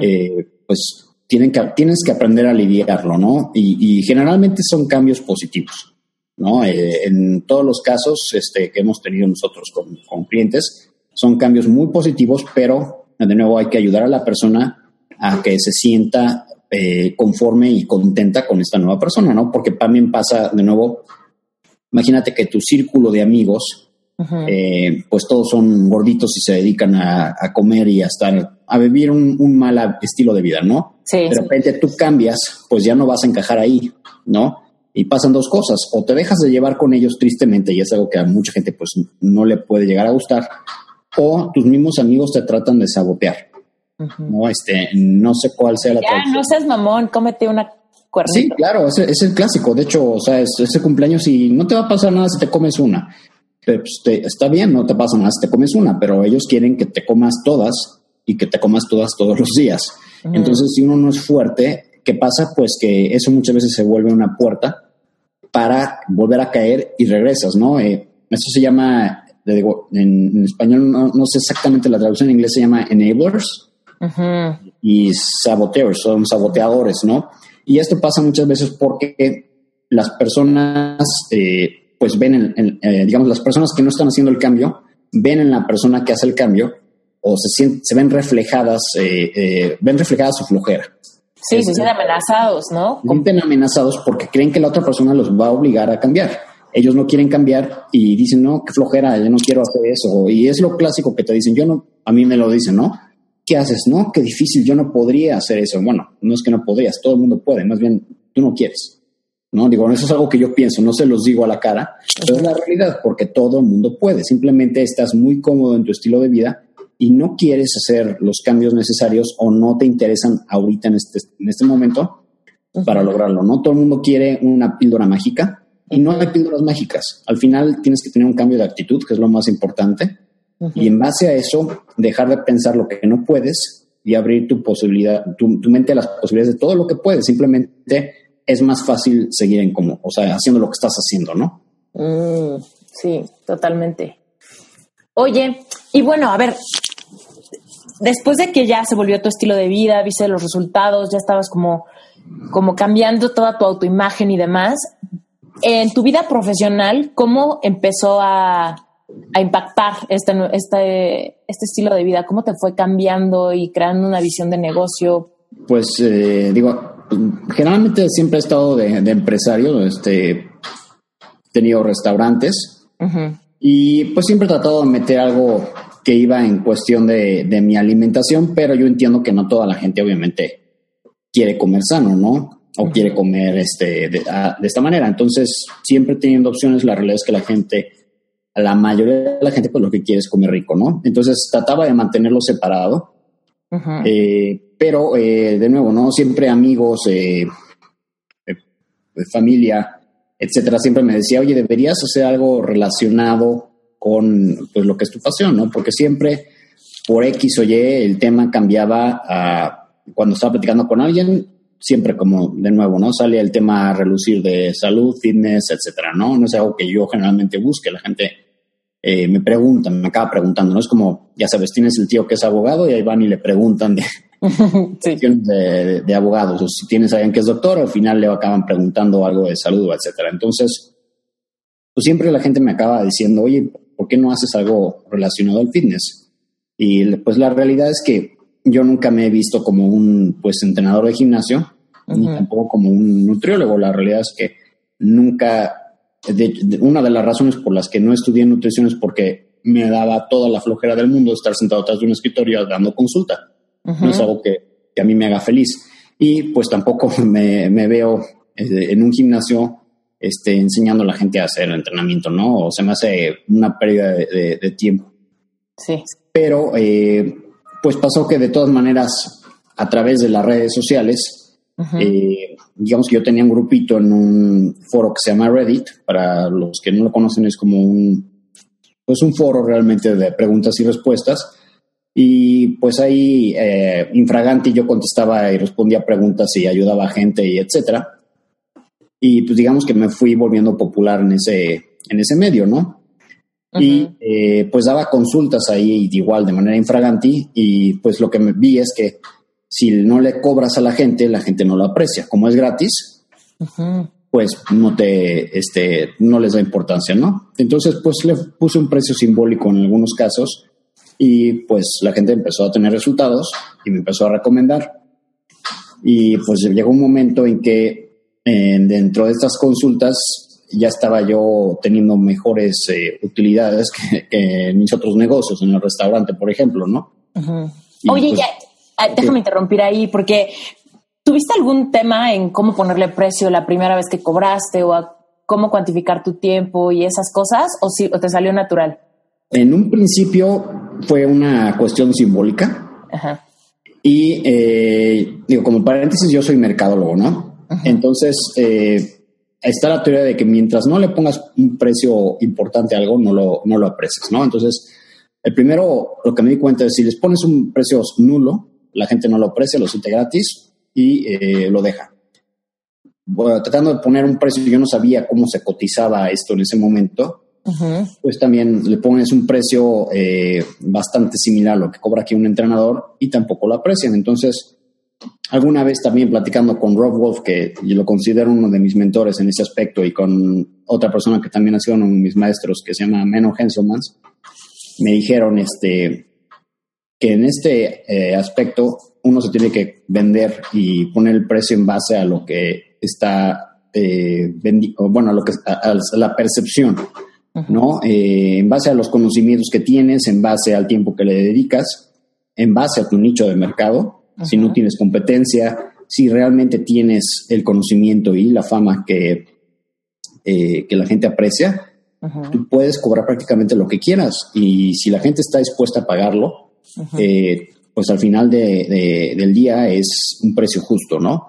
Speaker 1: eh, pues tienen que, tienes que aprender a lidiarlo, ¿no? Y, generalmente son cambios positivos, ¿no? Eh, en todos los casos este, que hemos tenido nosotros con, con clientes, son cambios muy positivos, pero de nuevo hay que ayudar a la persona a que se sienta eh, conforme y contenta con esta nueva persona, ¿no? Porque también pasa de nuevo Imagínate que tu círculo de amigos, eh, pues todos son gorditos y se dedican a, comer y a estar, a vivir un, mal estilo de vida, ¿no?
Speaker 3: Sí,
Speaker 1: de repente tú cambias, pues ya no vas a encajar ahí, ¿no? Y pasan dos cosas, o te dejas de llevar con ellos tristemente, y es algo que a mucha gente pues no le puede llegar a gustar, o tus mismos amigos te tratan de sabotear. No, este, no sé cuál sea la
Speaker 3: Ya, no seas mamón, cómete una
Speaker 1: Sí, claro, es, es, el clásico. De hecho, o sea, es, ese cumpleaños y no te va a pasar nada si te comes una. Pues, está bien, no te pasa nada si te comes una, pero ellos quieren que te comas todas y que te comas todas todos los días. Entonces, si uno no es fuerte, ¿qué pasa? Pues que eso muchas veces se vuelve una puerta para volver a caer y regresas, ¿no? Eh, eso se llama, digo, en, español no, sé exactamente la traducción, en inglés se llama enablers y saboteers, son saboteadores, ¿no? Y esto pasa muchas veces porque las personas, eh, pues ven, en, eh, digamos, las personas que no están haciendo el cambio, ven en la persona que hace el cambio o se, sienten, se ven reflejadas, eh, ven reflejada su flojera.
Speaker 3: Sí, se sienten amenazados, ¿no?
Speaker 1: Se sienten amenazados porque creen que la otra persona los va a obligar a cambiar. Ellos no quieren cambiar y dicen, no, qué flojera, yo no quiero hacer eso. Y es lo clásico que te dicen, yo no, a mí me lo dicen, ¿no? ¿Qué haces? No, qué difícil, yo no podría hacer eso. Bueno, no es que no podrías, todo el mundo puede, más bien tú no quieres. ¿no? Digo, eso es algo que yo pienso, no se los digo a la cara, pero es la realidad, porque todo el mundo puede. Simplemente estás muy cómodo en tu estilo de vida y no quieres hacer los cambios necesarios o no te interesan ahorita en este, en este momento para lograrlo, ¿no? Todo el mundo quiere una píldora mágica y no hay píldoras mágicas. Al final tienes que tener un cambio de actitud, que es lo más importante, y en base a eso, dejar de pensar lo que no puedes y abrir tu posibilidad, tu, mente a las posibilidades de todo lo que puedes. Simplemente es más fácil seguir en como, o sea, haciendo lo que estás haciendo, ¿no?
Speaker 3: Mm, sí, totalmente. Oye, y bueno, a ver, después de que ya se volvió tu estilo de vida, viste los resultados, ya estabas como, como cambiando toda tu autoimagen y demás, en tu vida profesional, ¿cómo empezó a, a impactar este, este, este estilo de vida? ¿Cómo te fue cambiando y creando una visión de negocio?
Speaker 1: Pues eh, digo, generalmente siempre he estado de, empresario, este, he tenido restaurantes y pues siempre he tratado de meter algo que iba en cuestión de, mi alimentación, pero yo entiendo que no toda la gente obviamente quiere comer sano, ¿no? O quiere comer este, de, de esta manera. Entonces, siempre teniendo opciones, la realidad es que la gente la mayoría de la gente pues lo que quiere es comer rico, ¿no? Entonces trataba de mantenerlo separado, eh, pero eh, de nuevo, ¿no? Siempre amigos, eh, familia, etcétera, siempre me decía, oye, deberías hacer algo relacionado con pues, lo que es tu pasión, ¿no? Porque siempre por X o Y el tema cambiaba a, cuando estaba platicando con alguien, siempre como de nuevo, ¿no? Sale el tema a relucir de salud, fitness, etcétera, ¿no? No es algo que yo generalmente busque. La gente eh, me preguntan, me acaba preguntando, ¿no? Es como, ya sabes, tienes el tío que es abogado y ahí van y le preguntan de, de, abogados. O si tienes a alguien que es doctor, al final le acaban preguntando algo de salud, etcétera. Entonces, pues siempre la gente me acaba diciendo, oye, ¿por qué no haces algo relacionado al fitness? Y pues la realidad es que yo nunca me he visto como un pues entrenador de gimnasio, ni tampoco como un nutriólogo. La realidad es que nunca, una de las razones por las que no estudié nutrición es porque me daba toda la flojera del mundo estar sentado atrás de un escritorio dando consulta. No es algo que, que, a mí me haga feliz. Y pues tampoco me, me veo eh, en un gimnasio este, enseñando a la gente a hacer entrenamiento, ¿no? O se me hace una pérdida de, de tiempo.
Speaker 3: Sí.
Speaker 1: Pero eh, pues pasó que de todas maneras, a través de las redes sociales, eh, digamos que yo tenía un grupito en un foro que se llama Reddit, para los que no lo conocen es como un, pues un foro realmente de preguntas y respuestas, Y pues ahí, eh, infraganti, yo contestaba y respondía preguntas y ayudaba a gente y etcétera. Y pues digamos que me fui volviendo popular en ese, en ese medio, ¿no? Y eh, pues daba consultas ahí igual de manera infraganti. Y pues lo que me vi es que si no le cobras a la gente, la gente no lo aprecia. Como es gratis, pues no te, este, no les da importancia, ¿no? Entonces, pues le puse un precio simbólico en algunos casos y pues la gente empezó a tener resultados y me empezó a recomendar. Y pues llegó un momento en que dentro de estas consultas ya estaba yo teniendo mejores eh, utilidades que, en mis otros negocios, en el restaurante, por ejemplo, ¿no?
Speaker 3: Oye, pues, ya, ah, déjame interrumpir ahí, porque ¿tuviste algún tema en cómo ponerle precio la primera vez que cobraste o a cómo cuantificar tu tiempo y esas cosas, o, si, o te salió natural?
Speaker 1: En un principio fue una cuestión simbólica. Ajá. Y eh, digo, como paréntesis, yo soy mercadólogo, ¿no? Entonces, eh, está la teoría de que mientras no le pongas un precio importante a algo, no lo, no lo aprecias, ¿no? Entonces, el primero, lo que me di cuenta es si les pones un precio nulo, la gente no lo aprecia, lo siente gratis y eh, lo deja. Bueno, tratando de poner un precio, yo no sabía cómo se cotizaba esto en ese momento, pues también le pones un precio eh, bastante similar a lo que cobra aquí un entrenador y tampoco lo aprecian. Entonces, alguna vez también platicando con Rob Wolf, que yo lo considero uno de mis mentores en ese aspecto, y con otra persona que también ha sido uno de mis maestros, que se llama Menno Henselmans, me dijeron este, que en este eh, aspecto uno se tiene que vender y poner el precio en base a lo que está eh, bueno, a lo que a, la percepción, ¿no? Eh, en base a los conocimientos que tienes, en base al tiempo que le dedicas, en base a tu nicho de mercado si no tienes competencia, si realmente tienes el conocimiento y la fama que, eh, que la gente aprecia, tú puedes cobrar prácticamente lo que quieras. Y si la gente está dispuesta a pagarlo, eh, pues al final del día es un precio justo, ¿no?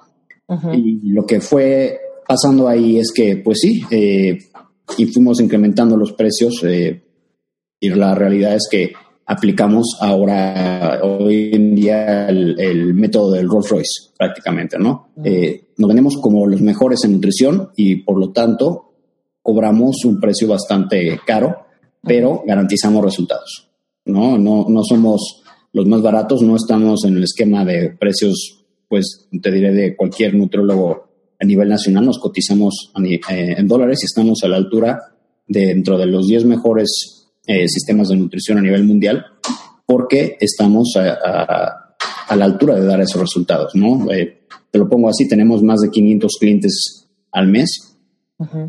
Speaker 1: Y lo que fue pasando ahí es que, pues sí, eh, y fuimos incrementando los precios. y la realidad es que aplicamos ahora, hoy en día, el, método del Rolls Royce, prácticamente, ¿no? Eh, nos vendemos como los mejores en nutrición y por lo tanto cobramos un precio bastante caro, pero garantizamos resultados, ¿no? No, no somos los más baratos, no estamos en el esquema de precios, pues te diré, de cualquier nutriólogo a nivel nacional, nos cotizamos eh, en dólares y estamos a la altura de dentro de los 10 mejores eh, sistemas de nutrición a nivel mundial, porque estamos a, la altura de dar esos resultados, ¿no? Eh, te lo pongo así, tenemos más de 500 clientes al mes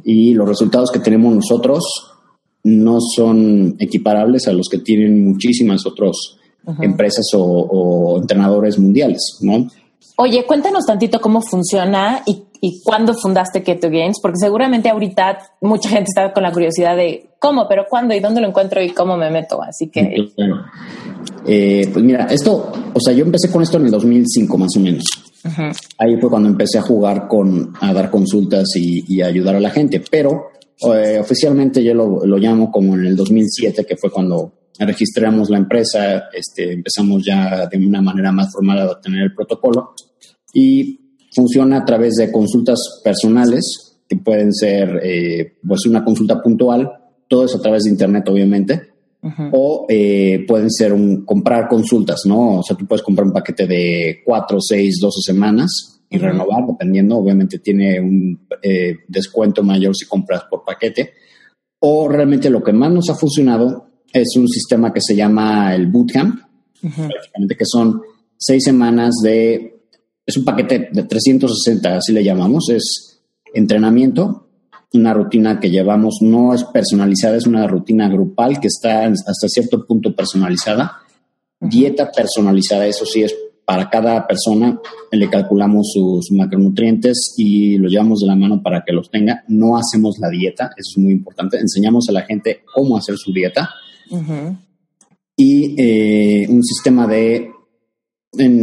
Speaker 1: y los resultados que tenemos nosotros no son equiparables a los que tienen muchísimas otras empresas o, o, entrenadores mundiales, ¿no?
Speaker 3: Oye, cuéntanos tantito cómo funciona y y cuándo fundaste Keto Games, porque seguramente ahorita mucha gente está con la curiosidad de cómo, pero cuándo y dónde lo encuentro y cómo me meto. Así que.
Speaker 1: Eh, pues mira, esto, o sea, yo empecé con esto en el 2005 más o menos. Ahí fue cuando empecé a jugar con, a dar consultas y, a ayudar a la gente, pero eh, oficialmente yo lo, lo, llamo como en el 2007, que fue cuando registramos la empresa, este, empezamos ya de una manera más formal a tener el protocolo. Y funciona a través de consultas personales, que pueden ser eh, pues una consulta puntual, todo eso a través de Internet, obviamente, o eh, pueden ser un comprar consultas, ¿no? O sea, tú puedes comprar un paquete de 4, 6, 12 semanas y renovar, dependiendo, obviamente tiene un eh, descuento mayor si compras por paquete. O realmente lo que más nos ha funcionado es un sistema que se llama el Bootcamp, prácticamente que son seis semanas de es un paquete de 360, así le llamamos, es entrenamiento, una rutina que llevamos, no es personalizada, es una rutina grupal que está hasta cierto punto personalizada, dieta personalizada, eso sí es para cada persona, le calculamos sus macronutrientes y los llevamos de la mano para que los tenga. No hacemos la dieta, eso es muy importante. Enseñamos a la gente cómo hacer su dieta. Y eh, un sistema de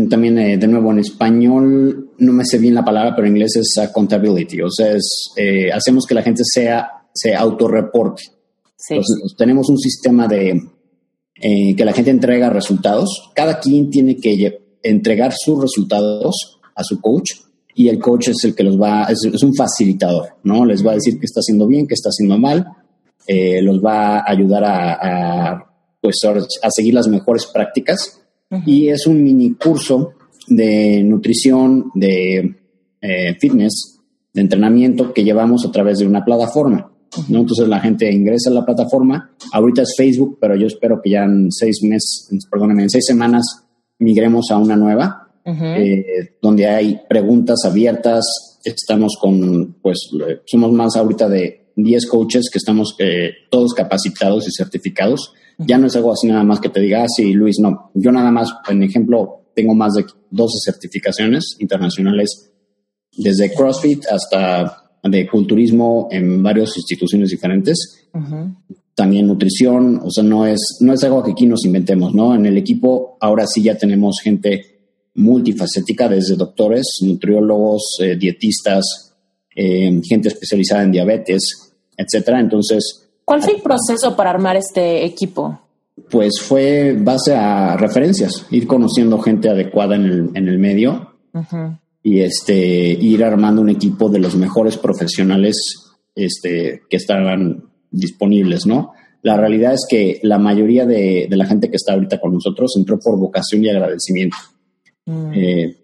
Speaker 1: también eh, de nuevo en español, no me sé bien la palabra, pero en inglés es accountability, o sea, es, eh, hacemos que la gente sea, se autorreporte. Sí. Entonces, tenemos un sistema de eh, que la gente entrega resultados. Cada quien tiene que entregar sus resultados a su coach y el coach es el que los va, es, un facilitador, ¿no? Les va a decir qué está haciendo bien, qué está haciendo mal, eh, los va a ayudar a, pues, a seguir las mejores prácticas y es un mini curso de nutrición, de eh, fitness, de entrenamiento que llevamos a través de una plataforma. ¿no? Entonces la gente ingresa a la plataforma. Ahorita es Facebook, pero yo espero que ya en seis meses, perdónenme, en seis semanas migremos a una nueva, eh, donde hay preguntas abiertas. Estamos con, pues, somos más ahorita de 10 coaches que estamos eh, todos capacitados y certificados. Ya no es algo así nada más que te diga, ah, sí, Luis, no. Yo nada más, en ejemplo, tengo más de 12 certificaciones internacionales, desde CrossFit hasta de culturismo en varias instituciones diferentes. También nutrición, o sea, no es, no es algo que aquí nos inventemos, ¿no? En el equipo ahora sí ya tenemos gente multifacética, desde doctores, nutriólogos, eh, dietistas, eh, gente especializada en diabetes, etcétera. Entonces.
Speaker 2: ¿Cuál fue el proceso para armar este equipo?
Speaker 1: Pues fue base a referencias, ir conociendo gente adecuada en el, en el medio y este, ir armando un equipo de los mejores profesionales este, que estaban disponibles, ¿no? La realidad es que la mayoría de, la gente que está ahorita con nosotros entró por vocación y agradecimiento. Mm. Eh,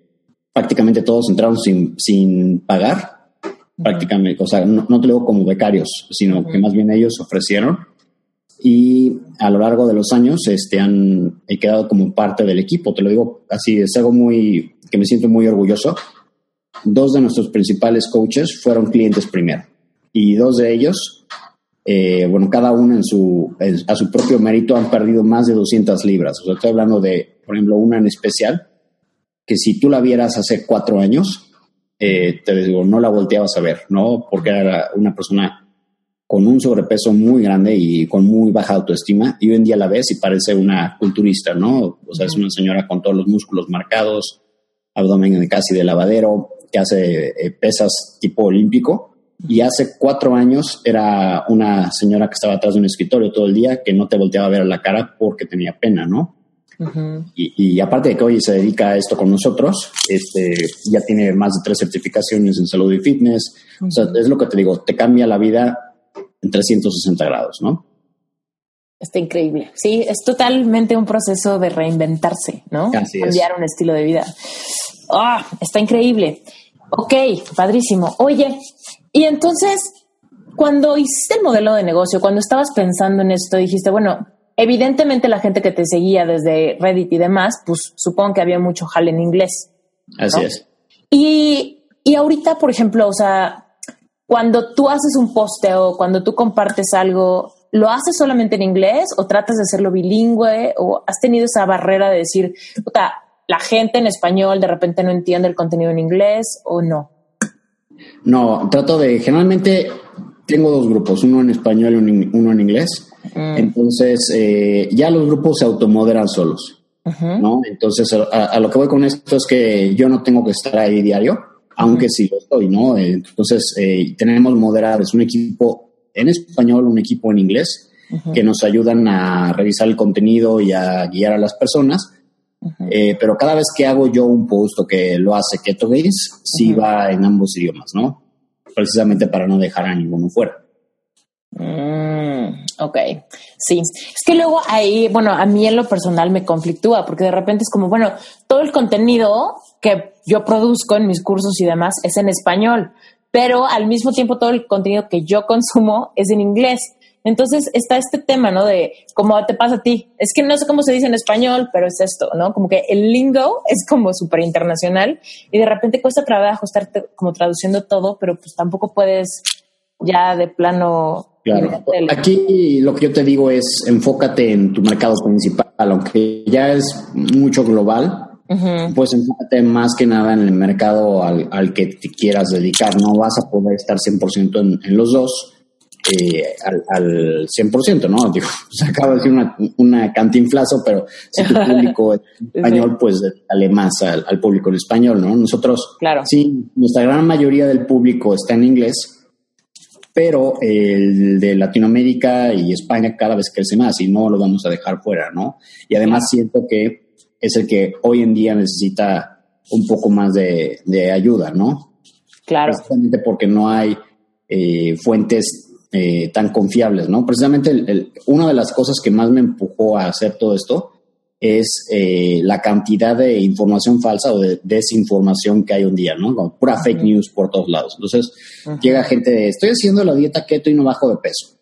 Speaker 1: prácticamente todos entraron sin, sin pagar, prácticamente, o sea, no, te lo digo como becarios, sino que más bien ellos ofrecieron y a lo largo de los años este, han he quedado como parte del equipo. Te lo digo así, es algo muy que me siento muy orgulloso. Dos de nuestros principales coaches fueron clientes primero y dos de ellos, eh, bueno, cada uno en su, a su propio mérito han perdido más de 200 libras. O sea, estoy hablando de, por ejemplo, una en especial que si tú la vieras hace cuatro años, eh, te digo, no la volteabas a ver, ¿no? Porque era una persona con un sobrepeso muy grande y con muy baja autoestima, y hoy en día la ves y parece una culturista, ¿no? O sea, es una señora con todos los músculos marcados, abdomen casi de lavadero, que hace eh, pesas tipo olímpico, y hace cuatro años era una señora que estaba atrás de un escritorio todo el día, que no te volteaba a ver a la cara porque tenía pena, ¿no? y, aparte de que hoy se dedica a esto con nosotros, este, ya tiene más de tres certificaciones en salud y fitness. O sea, es lo que te digo, te cambia la vida en 360 grados, ¿no?
Speaker 2: Está increíble. Sí, es totalmente un proceso de reinventarse, ¿no? Cambiar un estilo de vida. Ah, está increíble. Ok, padrísimo. Oye, y entonces, cuando hiciste el modelo de negocio, cuando estabas pensando en esto, dijiste, bueno, evidentemente la gente que te seguía desde Reddit y demás, pues supongo que había mucho jale en inglés.
Speaker 1: Así es.
Speaker 2: Y, y ahorita, por ejemplo, o sea, cuando tú haces un posteo, cuando tú compartes algo, ¿lo haces solamente en inglés o tratas de hacerlo bilingüe o has tenido esa barrera de decir, puta, la gente en español de repente no entiende el contenido en inglés o no?
Speaker 1: No, trato de, generalmente tengo dos grupos, uno en español y uno en inglés. Mm. Entonces, eh, ya los grupos se automoderan solos, ¿no? Entonces, a, lo que voy con esto es que yo no tengo que estar ahí diario aunque sí lo estoy, ¿no? Entonces, eh, tenemos moderados, un equipo en español, un equipo en inglés, que nos ayudan a revisar el contenido y a guiar a las personas. Eh, pero cada vez que hago yo un post o que lo hace Keto Games, sí va en ambos idiomas, ¿no? Precisamente para no dejar a ninguno fuera.
Speaker 2: Mm, ok, sí. Es que luego ahí, bueno, a mí en lo personal me conflictúa porque de repente es como, bueno, todo el contenido que yo produzco en mis cursos y demás es en español, pero al mismo tiempo todo el contenido que yo consumo es en inglés. Entonces está este tema, ¿no? De cómo te pasa a ti. Es que no sé cómo se dice en español, pero es esto, ¿no? Como que el lingo es como súper internacional y de repente cuesta trabajo estar como traduciendo todo, pero pues tampoco puedes ya de plano.
Speaker 1: Claro. Aquí lo que yo te digo es enfócate en tu mercado principal, aunque ya es mucho global pues enfócate más que nada en el mercado al, que te quieras dedicar. No vas a poder estar 100% en, en los dos. Eh, al, al 100%, ¿no? Digo, se acaba de decir una, una cantinflazo, pero si tu público es español, pues dale más al, al, público en español, ¿no? Nosotros,
Speaker 2: claro.
Speaker 1: sí, nuestra gran mayoría del público está en inglés, pero el de Latinoamérica y España cada vez crece más y no lo vamos a dejar fuera, ¿no? Y además siento que es el que hoy en día necesita un poco más de, ayuda, ¿no?
Speaker 3: Claro.
Speaker 1: Precisamente porque no hay eh, fuentes eh, tan confiables, ¿no? Precisamente una de las cosas que más me empujó a hacer todo esto es eh, la cantidad de información falsa o de desinformación que hay un día, ¿no? pura fake news por todos lados. Entonces, llega gente de, estoy haciendo la dieta keto y no bajo de peso.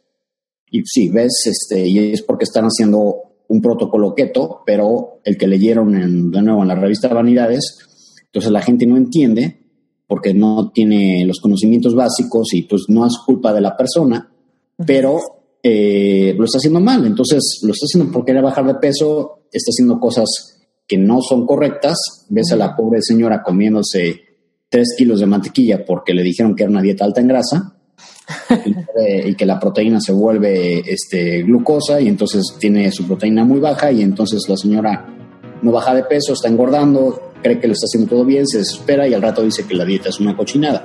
Speaker 1: Y sí, ves, este, y es porque están haciendo un protocolo keto, pero el que leyeron en, de nuevo en la revista Vanidades, entonces la gente no entiende porque no tiene los conocimientos básicos y pues no es culpa de la persona, pero eh, lo está haciendo mal. Entonces lo está haciendo por querer bajar de peso, está haciendo cosas que no son correctas. Ves a la pobre señora comiéndose tres kilos de mantequilla porque le dijeron que era una dieta alta en grasa y, que la proteína se vuelve este, glucosa y entonces tiene su proteína muy baja y entonces la señora no baja de peso, está engordando, cree que lo está haciendo todo bien, se desespera y al rato dice que la dieta es una cochinada.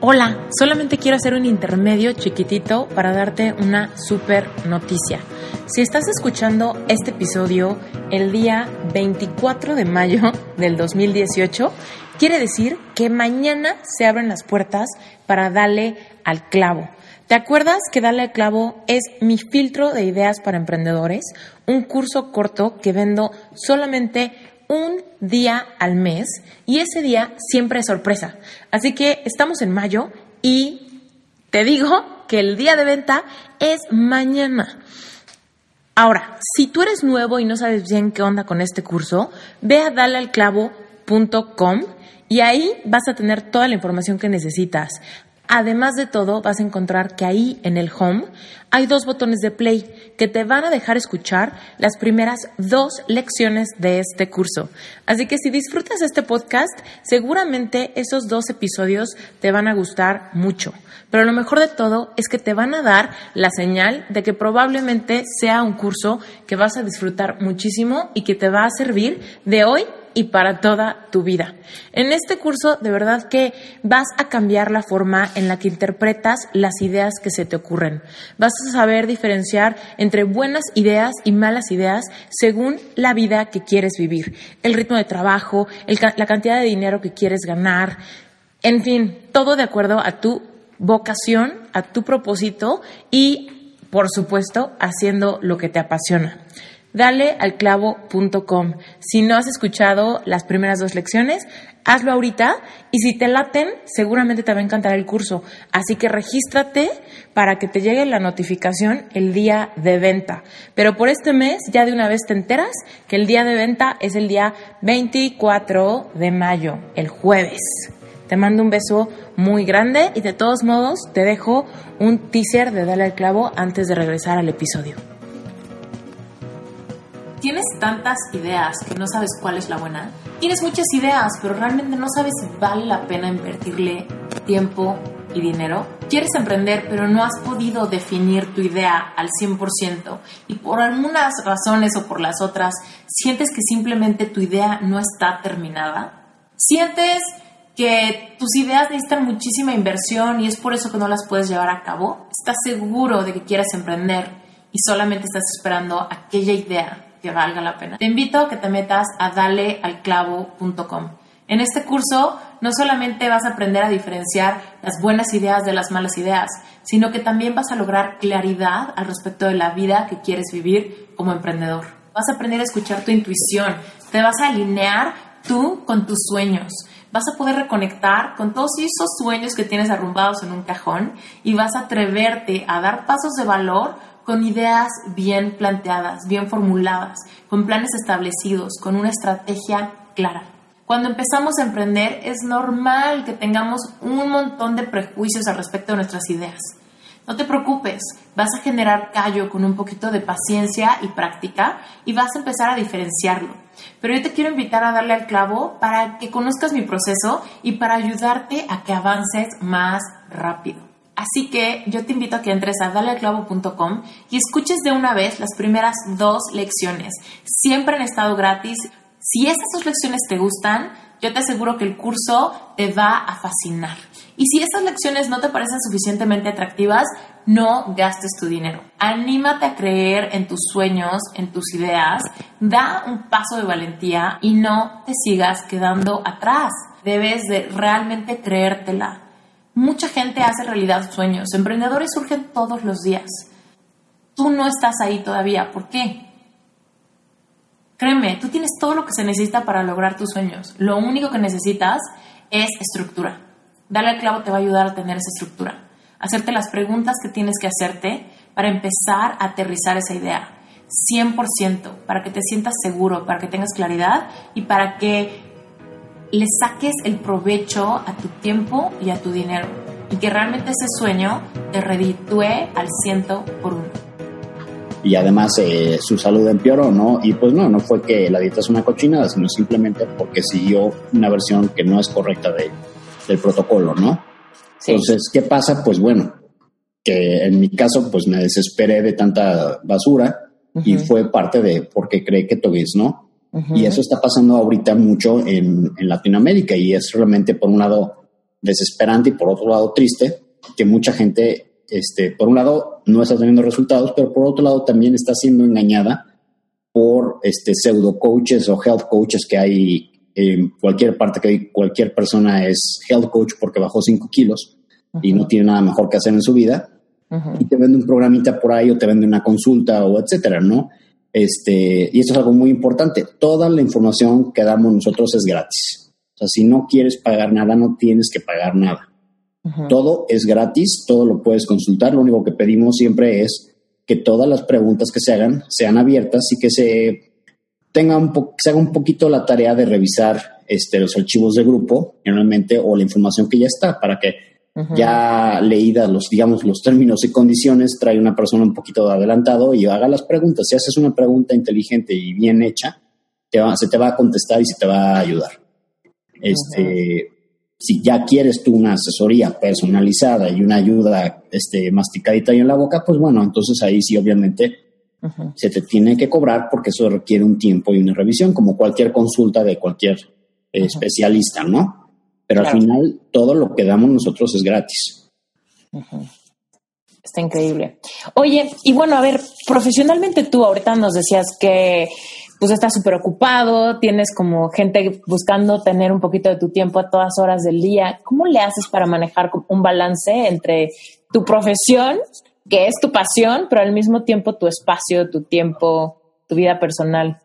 Speaker 2: Hola, solamente quiero hacer un intermedio chiquitito para darte una super noticia. Si estás escuchando este episodio el día 24 de mayo del 2018, quiere decir que mañana se abren las puertas para darle al clavo. ¿Te acuerdas que Dale al Clavo es mi filtro de ideas para emprendedores? Un curso corto que vendo solamente un día al mes y ese día siempre es sorpresa. Así que estamos en mayo y te digo que el día de venta es mañana. Ahora, si tú eres nuevo y no sabes bien qué onda con este curso, ve a dalealclavo.com y ahí vas a tener toda la información que necesitas. Además de todo, vas a encontrar que ahí en el home hay dos botones de play que te van a dejar escuchar las primeras dos lecciones de este curso. Así que si disfrutas este podcast, seguramente esos dos episodios te van a gustar mucho. Pero lo mejor de todo es que te van a dar la señal de que probablemente sea un curso que vas a disfrutar muchísimo y que te va a servir de hoy y para toda tu vida. En este curso de verdad que vas a cambiar la forma en la que interpretas las ideas que se te ocurren. Vas a saber diferenciar entre buenas ideas y malas ideas según la vida que quieres vivir, el ritmo de trabajo, la cantidad de dinero que quieres ganar, en fin, todo de acuerdo a tu vocación, a tu propósito y, por supuesto, haciendo lo que te apasiona dale al. Si no has escuchado las primeras dos lecciones, hazlo ahorita y si te laten, seguramente te va a encantar el curso. Así que regístrate para que te llegue la notificación el día de venta. Pero por este mes ya de una vez te enteras que el día de venta es el día 24 de mayo, el jueves. Te mando un beso muy grande y de todos modos te dejo un teaser de Dale al clavo antes de regresar al episodio. ¿Tienes tantas ideas que no sabes cuál es la buena? Tienes muchas ideas, pero realmente no sabes si vale la pena invertirle tiempo y dinero. Quieres emprender, pero no has podido definir tu idea al 100% y por algunas razones o por las otras sientes que simplemente tu idea no está terminada. Sientes que tus ideas necesitan muchísima inversión y es por eso que no las puedes llevar a cabo. Estás seguro de que quieres emprender y solamente estás esperando aquella idea que valga la pena. Te invito a que te metas a dalealclavo.com. En este curso no solamente vas a aprender a diferenciar las buenas ideas de las malas ideas, sino que también vas a lograr claridad al respecto de la vida que quieres vivir como emprendedor. Vas a aprender a escuchar tu intuición, te vas a alinear tú con tus sueños, vas a poder reconectar con todos esos sueños que tienes arrumbados en un cajón y vas a atreverte a dar pasos de valor con ideas bien planteadas, bien formuladas, con planes establecidos, con una estrategia clara. Cuando empezamos a emprender es normal que tengamos un montón de prejuicios al respecto de nuestras ideas. No te preocupes, vas a generar callo con un poquito de paciencia y práctica y vas a empezar a diferenciarlo. Pero yo te quiero invitar a darle al clavo para que conozcas mi proceso y para ayudarte a que avances más rápido. Así que yo te invito a que entres a dalealclavo.com y escuches de una vez las primeras dos lecciones. Siempre han estado gratis. Si estas dos lecciones te gustan, yo te aseguro que el curso te va a fascinar. Y si estas lecciones no te parecen suficientemente atractivas, no gastes tu dinero. Anímate a creer en tus sueños, en tus ideas, da un paso de valentía y no te sigas quedando atrás. Debes de realmente creértela. Mucha gente hace realidad sueños. Emprendedores surgen todos los días. Tú no estás ahí todavía. ¿Por qué? Créeme, tú tienes todo lo que se necesita para lograr tus sueños. Lo único que necesitas es estructura. Darle al clavo te va a ayudar a tener esa estructura. Hacerte las preguntas que tienes que hacerte para empezar a aterrizar esa idea. 100%, para que te sientas seguro, para que tengas claridad y para que le saques el provecho a tu tiempo y a tu dinero. Y que realmente ese sueño te reditúe al ciento por uno.
Speaker 1: Y además eh, su salud empeoró, ¿no? Y pues no, no fue que la dieta es una cochinada, sino simplemente porque siguió una versión que no es correcta de, del protocolo, ¿no? Entonces, ¿qué pasa? Pues bueno, que en mi caso, pues me desesperé de tanta basura y fue parte de por qué cree que togues, ¿no? Y eso está pasando ahorita mucho en, en, Latinoamérica y es realmente, por un lado, desesperante y por otro lado, triste, que mucha gente, este, por un lado, no está teniendo resultados, pero por otro lado, también está siendo engañada por este, pseudo coaches o health coaches que hay en cualquier parte que cualquier persona es health coach porque bajó 5 kilos y no tiene nada mejor que hacer en su vida y te vende un programita por ahí o te vende una consulta o etcétera, ¿no? Este, y esto es algo muy importante. Toda la información que damos nosotros es gratis. O sea, si no quieres pagar nada, no tienes que pagar nada. Todo es gratis, todo lo puedes consultar. Lo único que pedimos siempre es que todas las preguntas que se hagan sean abiertas y que se tenga un se haga un poquito la tarea de revisar este, los archivos de grupo, generalmente, o la información que ya está, para que ya leída los, digamos, los términos y condiciones, trae una persona un poquito adelantado y haga las preguntas. Si haces una pregunta inteligente y bien hecha, te se te va a contestar y se te va a ayudar. Este, Si ya quieres tú una asesoría personalizada y una ayuda este, masticadita ahí en la boca, pues bueno, entonces ahí sí, obviamente, se te tiene que cobrar porque eso requiere un tiempo y una revisión, como cualquier consulta de cualquier especialista, ¿no? Pero al final todo lo que damos nosotros es gratis.
Speaker 3: Está increíble. Oye, y bueno, a ver, profesionalmente tú ahorita nos decías que pues estás súper ocupado, tienes como gente buscando tener un poquito de tu tiempo a todas horas del día. ¿Cómo le haces para manejar un balance entre tu profesión que es tu pasión, pero al mismo tiempo tu espacio, tu tiempo, tu vida personal?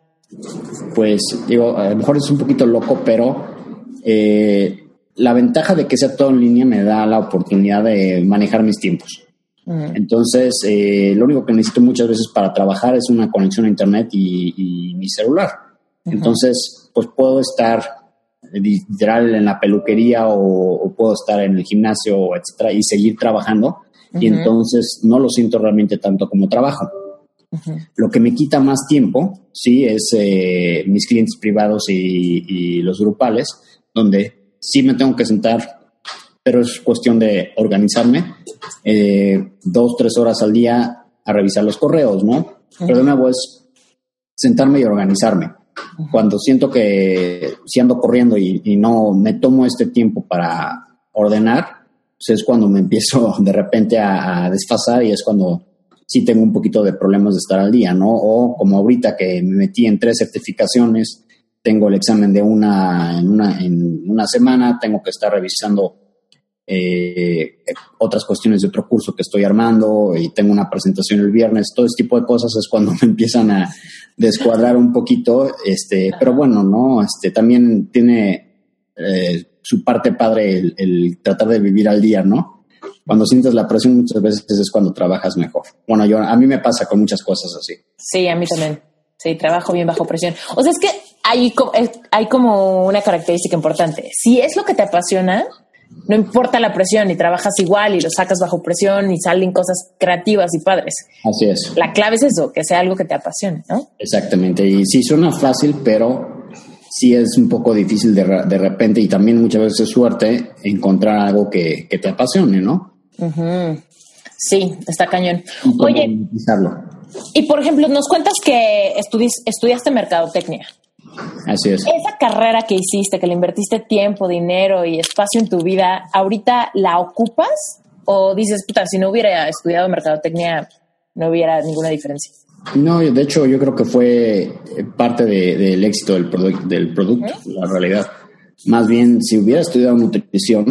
Speaker 1: Pues digo, a lo mejor es un poquito loco, pero eh, la ventaja de que sea todo en línea me da la oportunidad de manejar mis tiempos. Entonces, eh, lo único que necesito muchas veces para trabajar es una conexión a Internet y, mi celular. Entonces, pues puedo estar literal en la peluquería o, o, puedo estar en el gimnasio, etcétera, y seguir trabajando y entonces no lo siento realmente tanto como trabajo. Lo que me quita más tiempo, sí, es eh, mis clientes privados y, los grupales, donde sí me tengo que sentar, pero es cuestión de organizarme eh, dos, tres horas al día a revisar los correos, ¿no? Pero de nuevo es sentarme y organizarme. Cuando siento que si ando corriendo y no me tomo este tiempo para ordenar, pues, es cuando me empiezo de repente a, desfasar y es cuando sí tengo un poquito de problemas de estar al día, ¿no? O como ahorita que me metí en tres certificaciones, tengo el examen de una en una, en una semana, tengo que estar revisando eh, otras cuestiones de otro curso que estoy armando y tengo una presentación el viernes, todo ese tipo de cosas es cuando me empiezan a descuadrar un poquito, este, pero bueno, ¿no? Este, también tiene eh, su parte padre el, tratar de vivir al día, ¿no? Cuando sientes la presión muchas veces es cuando trabajas mejor. Bueno, yo a mí me pasa con muchas cosas así.
Speaker 3: Sí, a mí también. Sí, trabajo bien bajo presión. O sea, es que hay, hay como una característica importante. Si es lo que te apasiona, no importa la presión y trabajas igual y lo sacas bajo presión y salen cosas creativas y padres.
Speaker 1: Así es.
Speaker 3: La clave es eso, que sea algo que te apasione, ¿no?
Speaker 1: Exactamente. Y sí, suena fácil, pero sí es un poco difícil de, de repente y también muchas veces suerte encontrar algo que, te apasione, ¿no?
Speaker 3: Sí, está cañón. Oye, y por ejemplo, nos cuentas que estudiaste mercadotecnia.
Speaker 1: Así es.
Speaker 3: Esa carrera que hiciste, que le invertiste tiempo, dinero y espacio en tu vida, ¿ahorita la ocupas? ¿O dices, puta, si no hubiera estudiado mercadotecnia, no hubiera ninguna diferencia?
Speaker 1: No, de hecho yo creo que fue eh, parte del éxito del, del producto, la realidad. Más bien, si hubiera estudiado nutrición,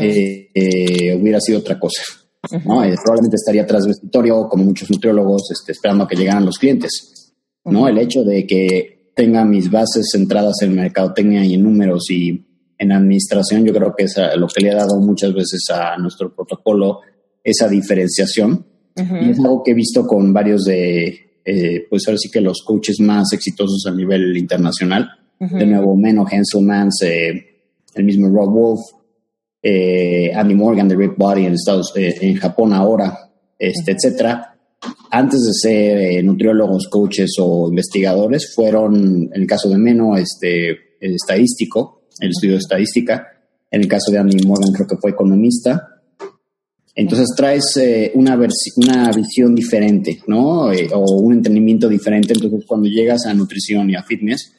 Speaker 1: eh, eh, hubiera sido otra cosa. ¿no? probablemente estaría tras del escritorio, como muchos nutriólogos, este, esperando a que llegaran los clientes. ¿no? El hecho de que tenga mis bases centradas en mercadotecnia y en números y en administración, yo creo que es lo que le ha dado muchas veces a nuestro protocolo esa diferenciación y es algo que he visto con varios de, eh, pues ahora sí que los coaches más exitosos a nivel internacional. De nuevo, Menno Henselmans, eh, el mismo Rob Wolf, eh, Andy Morgan de Rick Body en Estados en Japón ahora, este, etcétera. Antes de ser nutriólogos, coaches o investigadores, fueron, en el caso de Menno, este, estadístico, el estudio de estadística. En el caso de Andy Morgan, creo que fue economista entonces traes eh, una, una visión diferente, ¿no? Eh, o un entendimiento diferente. Entonces cuando llegas a nutrición y a fitness,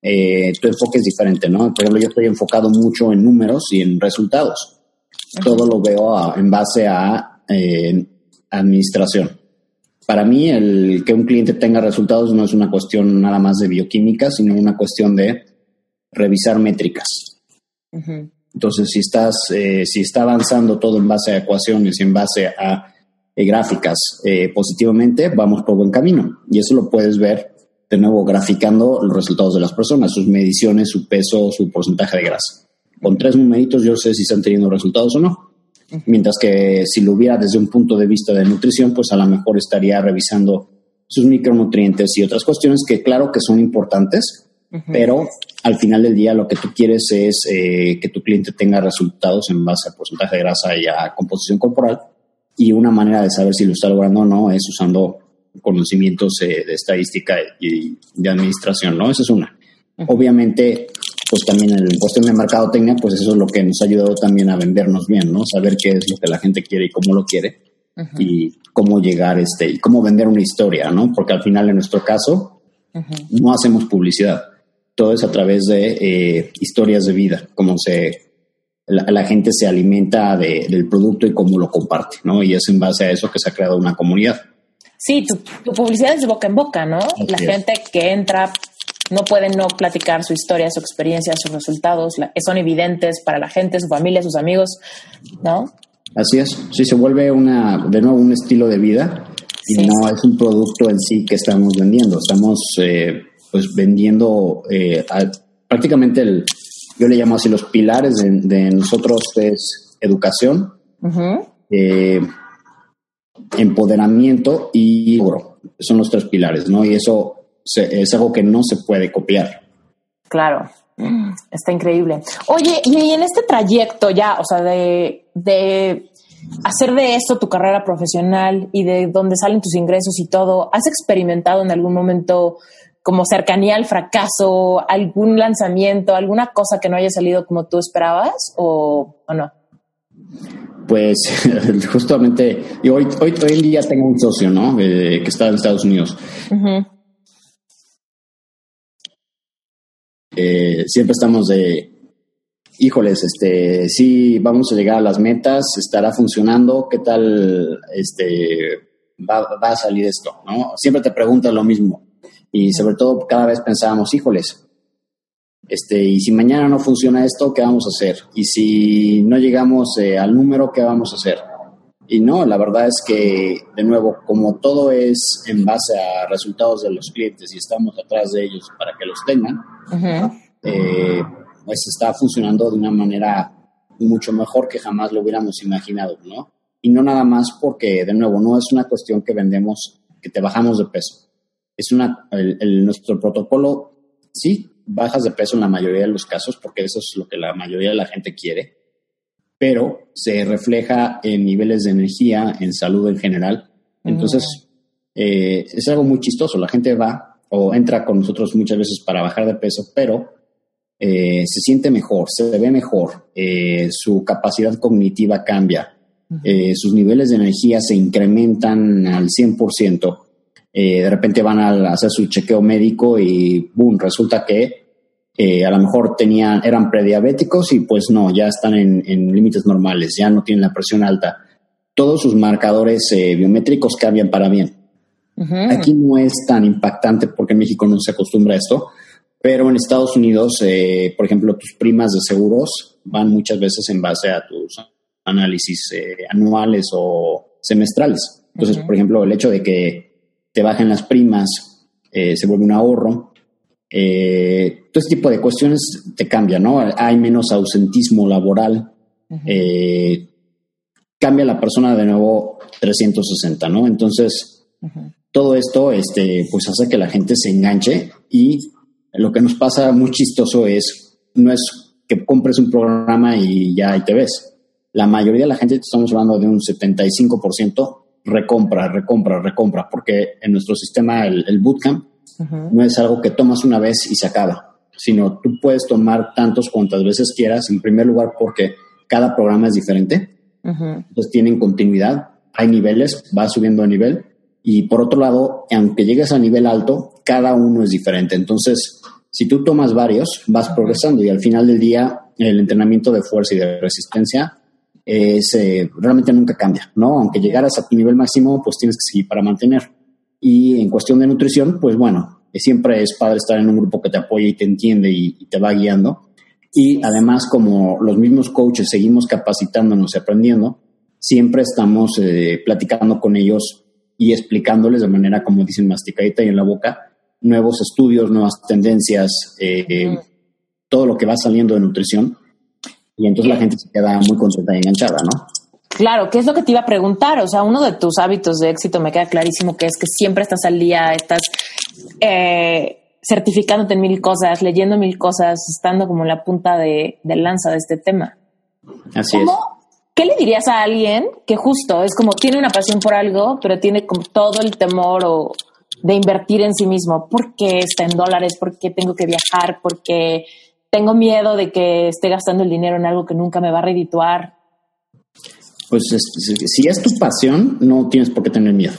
Speaker 1: eh, tu enfoque es diferente, ¿no? Por ejemplo, yo estoy enfocado mucho en números y en resultados. Todo lo veo en base a administración. Para mí, el que un cliente tenga resultados no es una cuestión nada más de bioquímica, sino una cuestión de revisar métricas. Entonces, si estás, eh, si está avanzando todo en base a ecuaciones y en base a eh, gráficas eh, positivamente, vamos por buen camino. Y eso lo puedes ver de nuevo graficando los resultados de las personas, sus mediciones, su peso, su porcentaje de grasa. Con tres numeritos yo sé si están teniendo resultados o no. Mientras que si lo hubiera desde un punto de vista de nutrición, pues a lo mejor estaría revisando sus micronutrientes y otras cuestiones que claro que son importantes, pero al final del día lo que tú quieres es eh, que tu cliente tenga resultados en base a porcentaje de grasa y a composición corporal. Y una manera de saber si lo está logrando o no es usando conocimientos eh, de estadística y de administración, ¿no? Esa es una. Obviamente, pues también en el cuestión de mercadotecnia, pues eso es lo que nos ha ayudado también a vendernos bien, ¿no? Saber qué es lo que la gente quiere y cómo lo quiere y cómo llegar, este, y cómo vender una historia, ¿no? Porque al final, en nuestro caso, no hacemos publicidad todo es a través de eh, historias de vida, como se la, gente se alimenta del producto y cómo lo comparte, ¿no? Y es en base a eso que se ha creado una comunidad.
Speaker 3: Sí, tu, publicidad es de boca en boca, ¿no? la gente que entra no puede no platicar su historia, su experiencia, sus resultados, son evidentes para la gente, su familia, sus amigos, ¿no?
Speaker 1: Así es, sí, se vuelve una, de nuevo un estilo de vida y no es un producto en sí que estamos vendiendo, estamos... Eh, pues vendiendo eh, prácticamente el, yo le llamo así los pilares de, nosotros es educación, eh, empoderamiento y logro. Son los tres pilares, ¿no? Y eso es algo que no se puede copiar.
Speaker 3: Claro, está increíble. Oye, y en este trayecto ya, o sea, de, de hacer de esto tu carrera profesional y de dónde salen tus ingresos y todo, ¿has experimentado en algún momento como cercanía al fracaso, algún lanzamiento, alguna cosa que no haya salido como tú esperabas o, no?
Speaker 1: Pues justamente, y hoy, hoy, hoy en día tengo un socio, ¿no? Eh, que está en Estados Unidos. Eh, siempre estamos de, híjoles, este, sí, vamos a llegar a las metas, estará funcionando, ¿qué tal, este, va, va a salir esto, ¿no? Siempre te preguntas lo mismo y sobre todo cada vez pensábamos, híjoles, este, y si mañana no funciona esto, ¿qué vamos a hacer? Y si no llegamos eh, al número, ¿qué vamos a hacer? Y no, la verdad es que, de nuevo, como todo es en base a resultados de los clientes y estamos atrás de ellos para que los tengan, eh, pues está funcionando de una manera mucho mejor que jamás lo hubiéramos imaginado, ¿no? Y no nada más porque, de nuevo, no es una cuestión que vendemos, que te bajamos de peso es una, el, nuestro protocolo, sí, bajas de peso en la mayoría de los casos, porque eso es lo que la mayoría de la gente quiere, pero se refleja en niveles de energía, en salud en general. Entonces, eh, es algo muy chistoso. La gente va o entra con nosotros muchas veces para bajar de peso, pero eh, se siente mejor, se ve mejor, eh, su capacidad cognitiva cambia, sus niveles de energía se incrementan al 100%. eh, de repente van a hacer su chequeo médico y boom, resulta que eh, a lo mejor tenían, eran prediabéticos y pues no, ya están en, límites normales, ya no tienen la presión alta. Todos sus marcadores eh, biométricos cambian para bien. Aquí no es tan impactante porque en México no se acostumbra a esto, pero en Estados Unidos, por ejemplo, tus primas de seguros van muchas veces en base a tus análisis anuales o semestrales. Entonces, por ejemplo, el hecho de que te bajen las primas, eh, se vuelve un ahorro. Eh, todo este tipo de cuestiones te cambian, ¿no? Hay menos ausentismo laboral. Eh, cambia la persona de nuevo 360, ¿no? Entonces, todo esto este, pues hace que la gente se enganche y lo que nos pasa muy chistoso es, no es que compres un programa y ya ahí te ves. La mayoría de la gente, estamos hablando de un 75%, recompra, recompra, recompra, porque en nuestro sistema el, bootcamp no es algo que tomas una vez y se acaba, sino tú puedes tomar tantos cuantas veces quieras, en primer lugar porque cada programa es diferente, entonces tienen continuidad, hay niveles, va subiendo de nivel, y por otro lado, aunque llegues a nivel alto, cada uno es diferente, entonces si tú tomas varios, vas progresando y al final del día el entrenamiento de fuerza y de resistencia es, eh, realmente nunca cambia, ¿no? Aunque llegaras a tu nivel máximo, pues tienes que seguir para mantener. Y en cuestión de nutrición, pues bueno, siempre es padre estar en un grupo que te apoya y te entiende y, te va guiando. Y además, como los mismos coaches seguimos capacitándonos y aprendiendo, siempre estamos eh, platicando con ellos y explicándoles de manera, como dicen, masticadita y en la boca, nuevos estudios, nuevas tendencias, todo lo que va saliendo de nutrición y entonces la gente se queda muy contenta y enganchada, ¿no?
Speaker 3: Claro, ¿qué es lo que te iba a preguntar? O sea, uno de tus hábitos de éxito me queda clarísimo que es que siempre estás al día, estás eh, certificándote en mil cosas, leyendo mil cosas, estando como en la punta de, lanza de este tema.
Speaker 1: Así es.
Speaker 3: ¿Qué le dirías a alguien que justo es como tiene una pasión por algo, pero tiene como todo el temor o de invertir en sí mismo? ¿Por qué está en dólares? ¿Por qué tengo que viajar? ¿Por qué tengo miedo de que esté gastando el dinero en algo que nunca me va a redituar.
Speaker 1: Pues si es tu pasión, no tienes por qué tener miedo.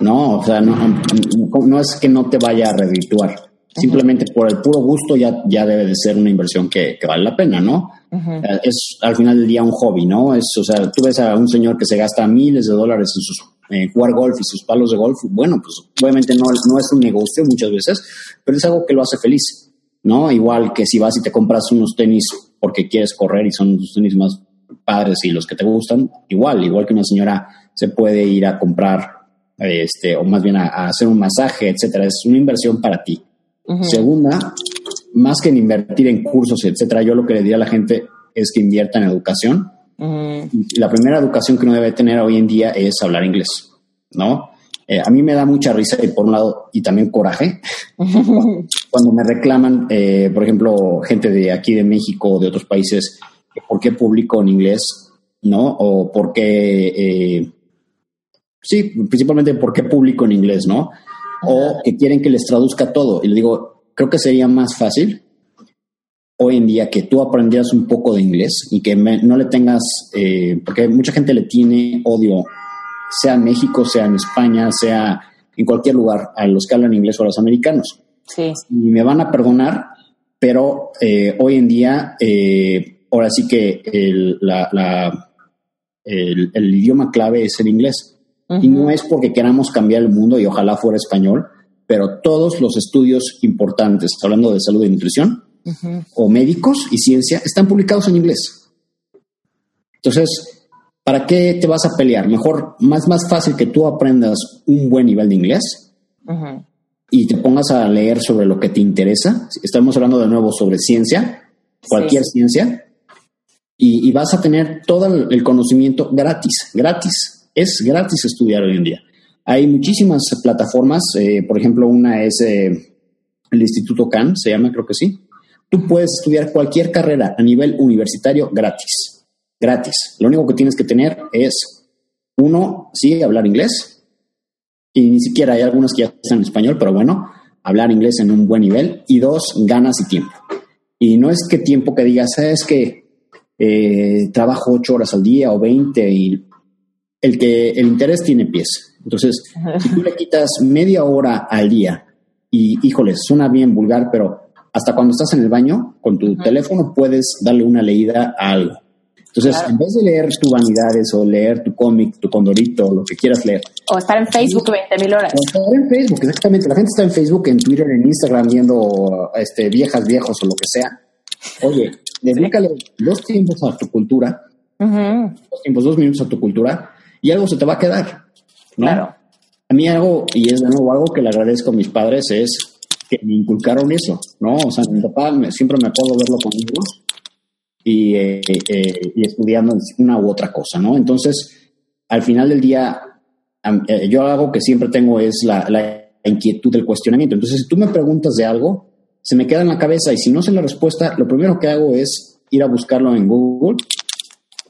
Speaker 1: No, o sea, no, es que no te vaya a redituar. Simplemente por el puro gusto ya, ya debe de ser una inversión que, vale la pena, ¿no? Es al final del día un hobby, ¿no? Es, o sea, tú ves a un señor que se gasta miles de dólares en sus eh, jugar golf y sus palos de golf. Bueno, pues obviamente no, no es un negocio muchas veces, pero es algo que lo hace feliz. ¿no? Igual que si vas y te compras unos tenis porque quieres correr y son los tenis más padres y los que te gustan, igual, igual que una señora se puede ir a comprar, este, o más bien a, hacer un masaje, etcétera. Es una inversión para ti. Segunda, más que en invertir en cursos, etcétera, yo lo que le diría a la gente es que invierta en educación. La primera educación que uno debe tener hoy en día es hablar inglés, ¿no? Eh, a mí me da mucha risa y por un lado, y también coraje, cuando me reclaman, eh, por ejemplo, gente de aquí de México o de otros países, ¿por qué publico en inglés? ¿No? O por qué, eh, sí, principalmente por qué publico en inglés, ¿no? O que quieren que les traduzca todo. Y le digo, creo que sería más fácil hoy en día que tú aprendieras un poco de inglés y que no le tengas, porque mucha gente le tiene odio sea en México, sea en España, sea en cualquier lugar, a los que hablan inglés o a los americanos.
Speaker 3: Sí.
Speaker 1: Y me van a perdonar, pero eh, hoy en día, eh, ahora sí que el, el, idioma clave es el inglés. Y no es porque queramos cambiar el mundo y ojalá fuera español, pero todos los estudios importantes, hablando de salud y nutrición, o médicos y ciencia, están publicados en inglés. Entonces, ¿para qué te vas a pelear? Mejor, más, más fácil que tú aprendas un buen nivel de inglés y te pongas a leer sobre lo que te interesa. Estamos hablando de nuevo sobre ciencia, cualquier ciencia, y, vas a tener todo el conocimiento gratis, gratis. Es gratis estudiar hoy en día. Hay muchísimas plataformas, eh, por ejemplo, una es eh, el Instituto CAN, se llama, creo que sí. Tú puedes estudiar cualquier carrera a nivel universitario gratis gratis. Lo único que tienes que tener es, uno, sí, hablar inglés. Y ni siquiera hay algunos que ya están en español, pero bueno, hablar inglés en un buen nivel. Y dos, ganas y tiempo. Y no es que tiempo que digas, es que eh, trabajo ocho horas al día o veinte y el que el interés tiene pies. Entonces, si tú le quitas media hora al día y, híjole, suena bien vulgar, pero hasta cuando estás en el baño, con tu teléfono puedes darle una leída a algo. Entonces, en vez de leer tus vanidades o leer tu cómic, tu condorito, lo que quieras leer.
Speaker 2: O estar en Facebook 20 mil horas. O
Speaker 1: estar en Facebook, exactamente. La gente está en Facebook, en Twitter, en Instagram, viendo este, viejas, viejos o lo que sea. Oye, dedícale dos tiempos a tu cultura, dos tiempos, dos minutos a tu cultura, y algo se te va a quedar.
Speaker 2: Claro.
Speaker 1: A mí algo, y es de nuevo algo que le agradezco a mis padres, es que me inculcaron eso, ¿no? O sea, mi papá siempre me puedo verlo conmigo y, eh, eh, y estudiando una u otra cosa, ¿no? Entonces, al final del día, eh, yo algo que siempre tengo es la, la, inquietud del cuestionamiento. Entonces, si tú me preguntas de algo, se me queda en la cabeza y si no sé la respuesta, lo primero que hago es ir a buscarlo en Google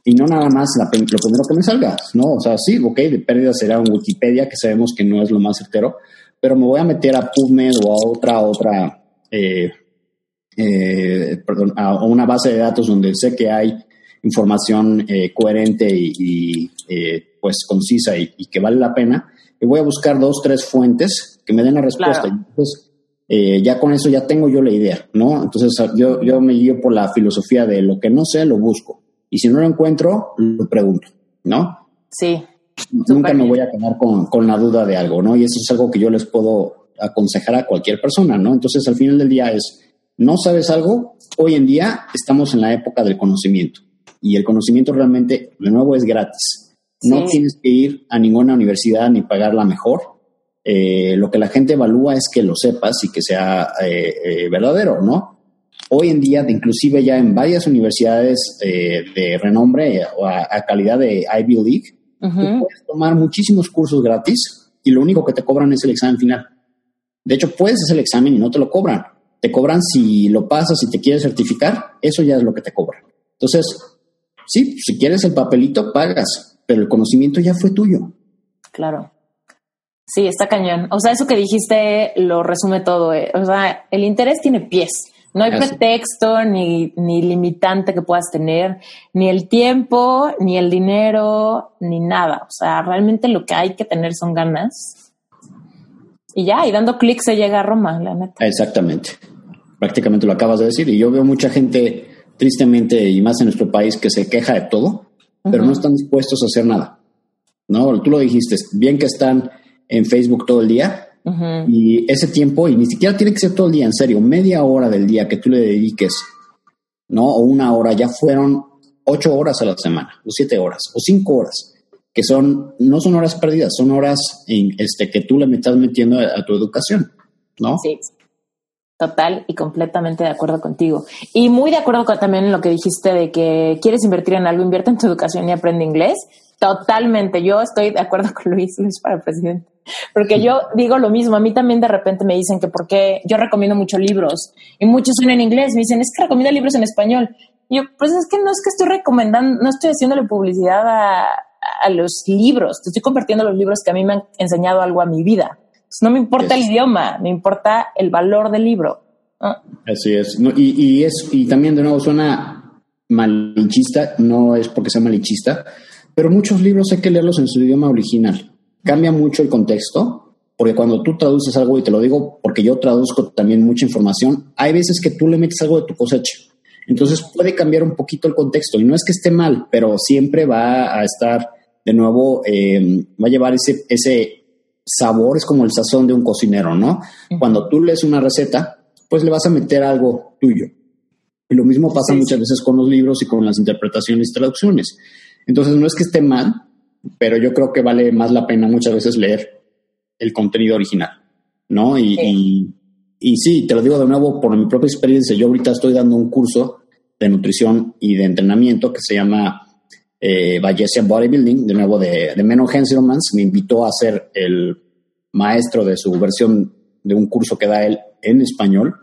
Speaker 1: y no nada más lo primero que me salga, ¿no? O sea, sí, ok, de pérdida será en Wikipedia, que sabemos que no es lo más certero, pero me voy a meter a PubMed o a otra, otra, eh, eh, perdón, a una base de datos donde sé que hay información eh, coherente y, pues concisa y, que vale la pena, y voy a buscar dos, tres fuentes que me den la respuesta. Entonces, ya con eso ya tengo yo la idea, ¿no? Entonces yo, yo me guío por la filosofía de lo que no sé, lo busco. Y si no lo encuentro, lo pregunto, ¿no?
Speaker 2: Sí.
Speaker 1: Nunca me voy a quedar con, con, la duda de algo, ¿no? Y eso es algo que yo les puedo aconsejar a cualquier persona, ¿no? Entonces, al final del día es, no sabes algo, hoy en día estamos en la época del conocimiento. Y el conocimiento realmente, de nuevo, es gratis. No tienes que ir a ninguna universidad ni pagarla mejor. Eh, lo que la gente evalúa es que lo sepas y que sea eh, eh, verdadero, ¿no? Hoy en día, inclusive ya en varias universidades eh, de renombre o a, calidad de Ivy League, puedes tomar muchísimos cursos gratis y lo único que te cobran es el examen final. De hecho, puedes hacer el examen y no te lo cobran. Te cobran si lo pasas, si te quieres certificar, eso ya es lo que te cobran. Entonces, sí, si quieres el papelito, pagas, pero el conocimiento ya fue tuyo.
Speaker 2: Claro. Sí, está cañón. O sea, eso que dijiste lo resume todo. Eh. O sea, el interés tiene pies. No hay pretexto ni, ni limitante que puedas tener, ni el tiempo, ni el dinero, ni nada. O sea, realmente lo que hay que tener son ganas. Y ya, y dando clic se llega a Roma, la neta.
Speaker 1: Exactamente. Prácticamente lo acabas de decir. Y yo veo mucha gente, tristemente, y más en nuestro país, que se queja de todo, pero no están dispuestos a hacer nada. ¿No? Tú lo dijiste, bien que están en Facebook todo el día, y ese tiempo, y ni siquiera tiene que ser todo el día, en serio, media hora del día que tú le dediques, ¿no? O una hora, ya fueron ocho horas a la semana, o siete horas, o cinco horas, que son, no son horas perdidas, son horas en, este, que tú le estás metiendo a, tu educación, ¿no?
Speaker 2: Sí. Total y completamente de acuerdo contigo. Y muy de acuerdo con, también en lo que dijiste de que quieres invertir en algo, invierte en tu educación y aprende inglés. Totalmente. Yo estoy de acuerdo con Luis, Luis para presidente. Porque yo digo lo mismo, a mí también de repente me dicen que porque yo recomiendo muchos libros y muchos son en inglés, me dicen, es que recomiendo libros en español. Y yo, pues es que no es que estoy recomendando, no estoy haciéndole publicidad a, a los libros, te estoy compartiendo los libros que a mí me han enseñado algo a mi vida. no me importa el idioma, me importa el valor del libro.
Speaker 1: Así es. y, y, es. y también de nuevo suena malinchista, no es porque sea malinchista, pero muchos libros hay que leerlos en su idioma original cambia mucho el contexto, porque cuando tú traduces algo, y te lo digo porque yo traduzco también mucha información, hay veces que tú le metes algo de tu cosecha. Entonces puede cambiar un poquito el contexto y no es que esté mal, pero siempre va a estar de nuevo, em, va a llevar ese, ese sabor, es como el sazón de un cocinero, ¿no? Cuando tú lees una receta, pues le vas a meter algo tuyo. Y lo mismo pasa muchas veces con los libros y con las interpretaciones y traducciones. Entonces no es que esté mal, pero yo creo que vale más la pena muchas veces leer el contenido original, ¿no? Y sí. Y, sí, te lo digo de nuevo por mi propia experiencia. Yo ahorita estoy dando un curso de nutrición y de entrenamiento que se llama eh, Bodybuilding, de nuevo de, de Menno Henselmans. Me invitó a ser el maestro de su versión de un curso que da él en español.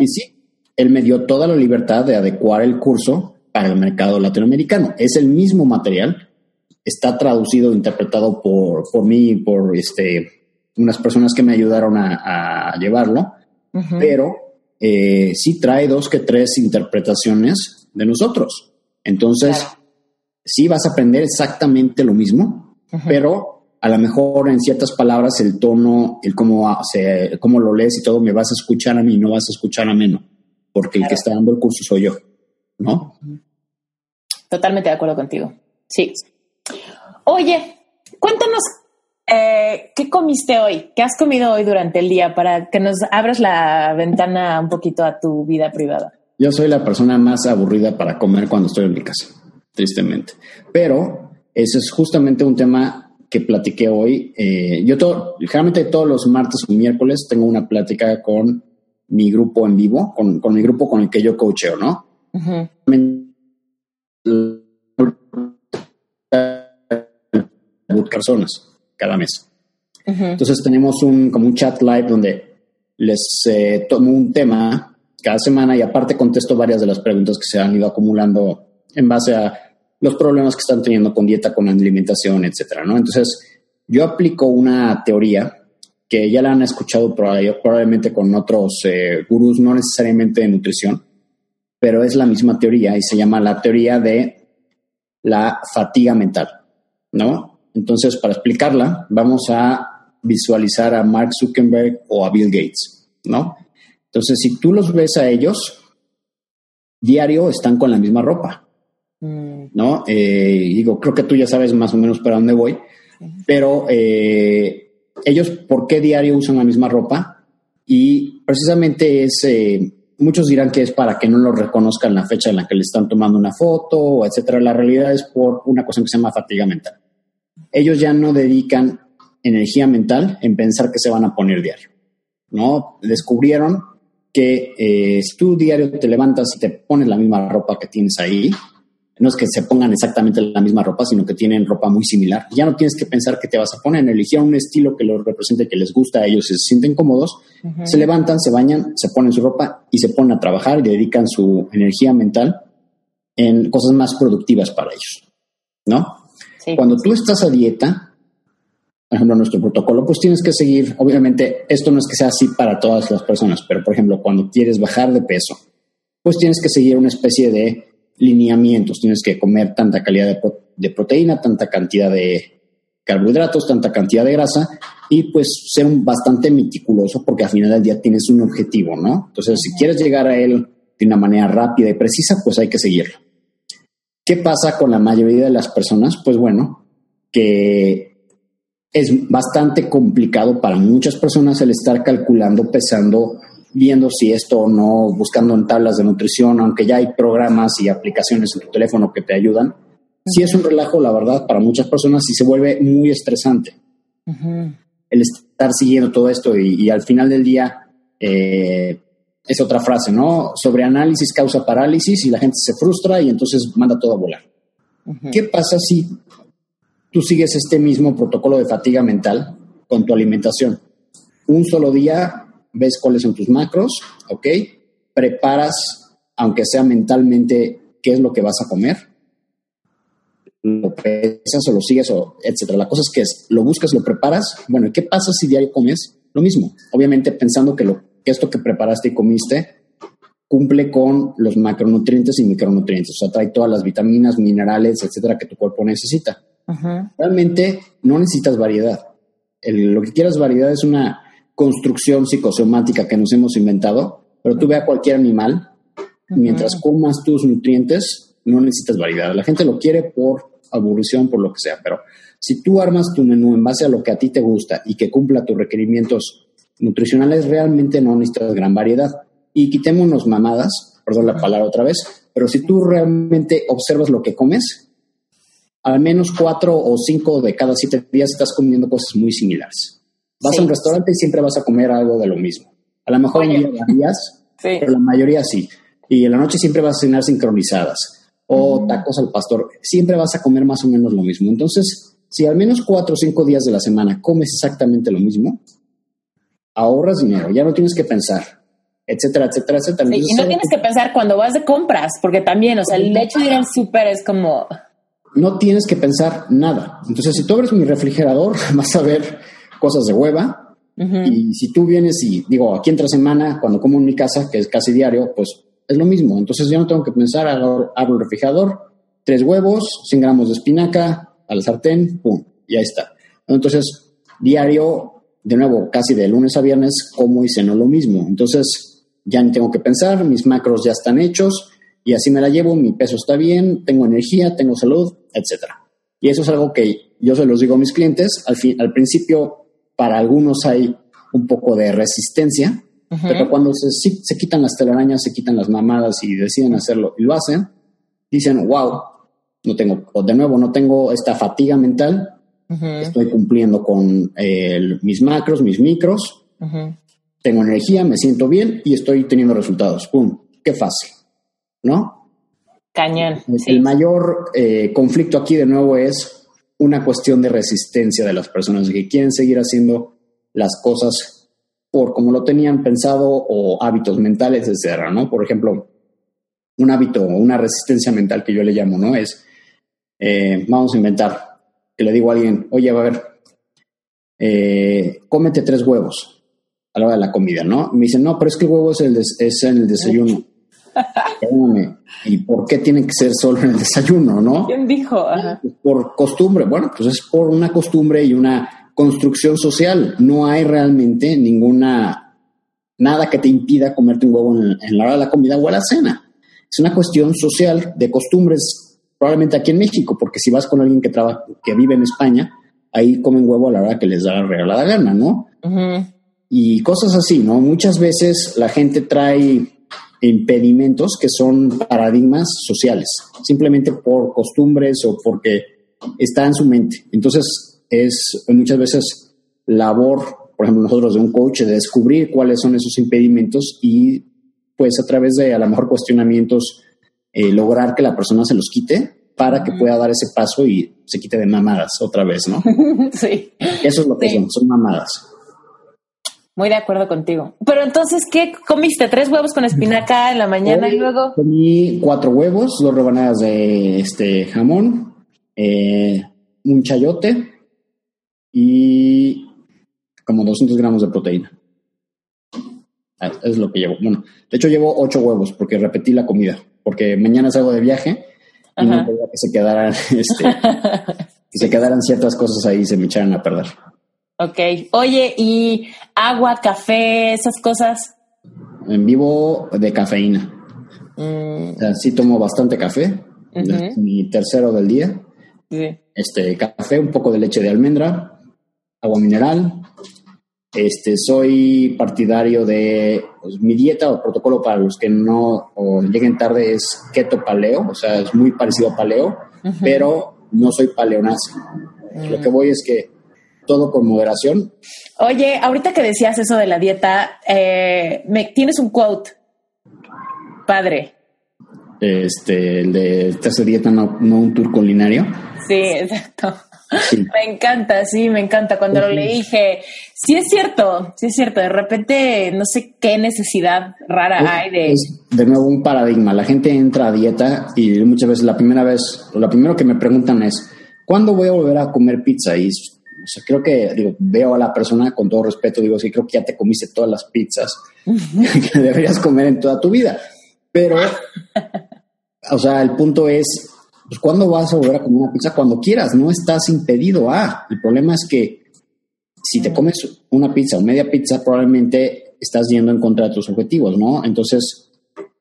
Speaker 1: Y sí, él me dio toda la libertad de adecuar el curso para el mercado latinoamericano. Es el mismo material, está traducido, interpretado por, por mí y por este, unas personas que me ayudaron a, llevarlo, pero eh, sí trae dos que tres interpretaciones de nosotros. Entonces, sí vas a aprender exactamente lo mismo, pero a lo mejor en ciertas palabras el tono, el cómo, se, cómo lo lees y todo, me vas a escuchar a mí, no vas a escuchar a menos, porque el que está dando el curso soy yo, ¿no?
Speaker 3: Totalmente de acuerdo contigo. Sí. Oye, cuéntanos eh, ¿Qué comiste hoy? ¿Qué has comido hoy durante el día para que nos abras la ventana un poquito a tu vida privada?
Speaker 1: Yo soy la persona más aburrida para comer cuando estoy en mi casa, tristemente. Pero ese es justamente un tema que platiqué hoy. Eh, yo todo, generalmente todos los martes o miércoles tengo una plática con mi grupo en vivo, con, con mi grupo con el que yo coacheo, ¿no? personas cada mes. Entonces tenemos un, como un chat live donde les eh, tomo un tema cada semana y aparte contesto varias de las preguntas que se han ido acumulando en base a los problemas que están teniendo con dieta, con alimentación, etcétera, ¿no? Entonces, yo aplico una teoría que ya la han escuchado probablemente con otros eh, gurús, no necesariamente de nutrición, pero es la misma teoría y se llama la teoría de la fatiga mental, ¿no? Entonces, para explicarla, vamos a visualizar a Mark Zuckerberg o a Bill Gates, ¿no? Entonces, si tú los ves a ellos, diario están con la misma ropa, mm. ¿no? Eh, digo, creo que tú ya sabes más o menos para dónde voy, pero eh, ellos, ¿por qué diario usan la misma ropa? Y precisamente es, eh, muchos dirán que es para que no lo reconozcan la fecha en la que le están tomando una foto, etcétera. La realidad es por una cosa que se llama fatiga mental ellos ya no dedican energía mental en pensar que se van a poner diario. ¿no? Descubrieron que eh, si tú diario te levantas y te pones la misma ropa que tienes ahí, no es que se pongan exactamente la misma ropa, sino que tienen ropa muy similar. Ya no tienes que pensar que te vas a poner, eligieron un estilo que los represente, que les gusta a ellos, se sienten cómodos, se levantan, se bañan, se ponen su ropa y se ponen a trabajar y dedican su energía mental en cosas más productivas para ellos, ¿no? Cuando tú estás a dieta, por ejemplo, nuestro protocolo, pues tienes que seguir, obviamente, esto no es que sea así para todas las personas, pero por ejemplo, cuando quieres bajar de peso, pues tienes que seguir una especie de lineamientos, tienes que comer tanta calidad de, proteína, tanta cantidad de carbohidratos, tanta cantidad de grasa y pues ser bastante meticuloso porque al final del día tienes un objetivo, ¿no? Entonces, si quieres llegar a él de una manera rápida y precisa, pues hay que seguirlo. ¿Qué pasa con la mayoría de las personas? Pues bueno, que es bastante complicado para muchas personas el estar calculando, pesando, viendo si esto o no, buscando en tablas de nutrición, aunque ya hay programas y aplicaciones en tu teléfono que te ayudan. Si es un relajo, la verdad, para muchas personas sí se vuelve muy estresante. El estar siguiendo todo esto y, al final del día eh, es otra frase, ¿no? Sobre análisis causa parálisis y la gente se frustra y entonces manda todo a volar. ¿Qué pasa si tú sigues este mismo protocolo de fatiga mental con tu alimentación? Un solo día ves cuáles son tus macros, ¿ok? Preparas, aunque sea mentalmente, qué es lo que vas a comer. Lo pesas o lo sigues, o etcétera. La cosa es que es, lo buscas, lo preparas. Bueno, ¿qué pasa si diario comes lo mismo? Obviamente pensando que lo que esto que preparaste y comiste cumple con los macronutrientes y micronutrientes, o sea, trae todas las vitaminas, minerales, etcétera, que tu cuerpo necesita. Realmente no necesitas variedad. lo que quieras variedad es una construcción psicosomática que nos hemos inventado, pero tú ve a cualquier animal, mientras comas tus nutrientes, no necesitas variedad. La gente lo quiere por aburrición, por lo que sea, pero si tú armas tu menú en base a lo que a ti te gusta y que cumpla tus requerimientos nutricionales realmente no necesitas gran variedad. Y quitémonos mamadas, perdón la palabra otra vez, pero si tú realmente observas lo que comes, al menos cuatro o cinco de cada siete días estás comiendo cosas muy similares. Vas a un restaurante y siempre vas a comer algo de lo mismo. A lo mejor en días, pero la mayoría sí. Y en la noche siempre vas a cenar sincronizadas o tacos al pastor. Siempre vas a comer más o menos lo mismo. Entonces, si al menos cuatro o cinco días de la semana comes exactamente lo mismo, ahorras dinero, ya no tienes que pensar, etcétera, etcétera, etcétera.
Speaker 3: y no tienes que pensar cuando vas de compras, porque también, o sea, el hecho de ir al súper es como...
Speaker 1: No tienes que pensar nada. Entonces, si tú abres mi refrigerador, vas a ver cosas de hueva. Y si tú vienes y digo, aquí entre semana, cuando como en mi casa, que es casi diario, pues es lo mismo. Entonces, yo no tengo que pensar, abro, abro el refrigerador, tres huevos, 100 gramos de espinaca, al sartén, pum. Y ahí está. Entonces, diario, de nuevo, casi de lunes a viernes, como y ceno lo mismo. Entonces, ya no tengo que pensar, mis macros ya están hechos y así me la llevo, mi peso está bien, tengo energía, tengo salud, etcétera. Y eso es algo que yo se los digo a mis clientes. Al, fin, al principio, para algunos hay un poco de resistencia, pero cuando se, se, quitan las telarañas, se quitan las mamadas y deciden hacerlo y lo hacen, dicen, wow, no tengo, de nuevo, no tengo esta fatiga mental, estoy cumpliendo con mis macros, mis micros, tengo energía, me siento bien y estoy teniendo resultados. ¡Pum! ¡Qué fácil! ¿No?
Speaker 3: Cañón.
Speaker 1: El mayor eh, conflicto aquí de nuevo es una cuestión de resistencia de las personas que quieren seguir haciendo las cosas por como lo tenían pensado o hábitos mentales, etcétera, ¿no? Por ejemplo, un hábito o una resistencia mental que yo le llamo, ¿no? Es, eh, vamos a inventar, que le digo a alguien, oye, a ver, eh, cómete tres huevos a la hora de la comida, ¿no? me dicen, no, pero es que el huevo es, el es en el desayuno. ¿Y por qué tiene que ser solo en el desayuno, no?
Speaker 3: ¿Quién dijo?
Speaker 1: Pues por costumbre. Bueno, pues es por una costumbre y una construcción social. No hay realmente ninguna, nada que te impida comerte un huevo en, la hora de la comida o a la cena. Es una cuestión social de costumbres, probablemente aquí en México, porque si vas con alguien que trabaja, que vive en España, ahí comen huevo a la hora que les da la regalada gana, ¿no? Y cosas así, ¿no? Muchas veces la gente trae impedimentos que son paradigmas sociales, simplemente por costumbres o porque está en su mente. Entonces, es muchas veces labor, por ejemplo, nosotros de un coach, de descubrir cuáles son esos impedimentos y pues a través de a lo mejor cuestionamientos eh, lograr que la persona se los quite para que pueda dar ese paso y se quite de mamadas otra vez, ¿no?
Speaker 3: sí.
Speaker 1: Eso es lo que son, son mamadas.
Speaker 3: Muy de acuerdo contigo. Pero entonces, ¿qué comiste? ¿Tres huevos con espinaca en la mañana y luego?
Speaker 1: Comí cuatro huevos, dos rebanadas de este jamón, eh, un chayote y como 200 gramos de proteína. Ah, es lo que llevo. Bueno, de hecho llevo ocho huevos porque repetí la comida, porque mañana salgo de viaje y no quería que se quedaran, este, que se quedaran ciertas cosas ahí y se me echaran a perder.
Speaker 3: Ok. Oye, ¿y agua, café, esas cosas?
Speaker 1: En vivo de cafeína. Mm. O sea, sí tomo bastante café. Mi tercero del día. Sí. Este, café, un poco de leche de almendra, agua mineral. Este, soy partidario de pues, mi dieta o protocolo para los que no o lleguen tarde es keto paleo, o sea, es muy parecido a paleo, pero no soy paleonazi. Lo que voy es que todo con moderación.
Speaker 3: Oye, ahorita que decías eso de la dieta, eh, me, tienes un quote, padre.
Speaker 1: Este, el de te hace dieta, no, un tour culinario.
Speaker 3: Sí, exacto. Me encanta, sí, me encanta. Cuando lo leí dije, sí es cierto, sí es cierto. De repente, no sé qué necesidad rara hay de...
Speaker 1: de nuevo un paradigma. La gente entra a dieta y muchas veces la primera vez, lo primero que me preguntan es, ¿cuándo voy a volver a comer pizza? Y o sea, creo que digo, veo a la persona con todo respeto, digo, sí, creo que ya te comiste todas las pizzas que deberías comer en toda tu vida. Pero, o sea, el punto es, pues, ¿cuándo vas a volver a comer una pizza? Cuando quieras, no estás impedido. Ah, el problema es que si te comes una pizza o media pizza, probablemente estás yendo en contra de tus objetivos, ¿no? Entonces,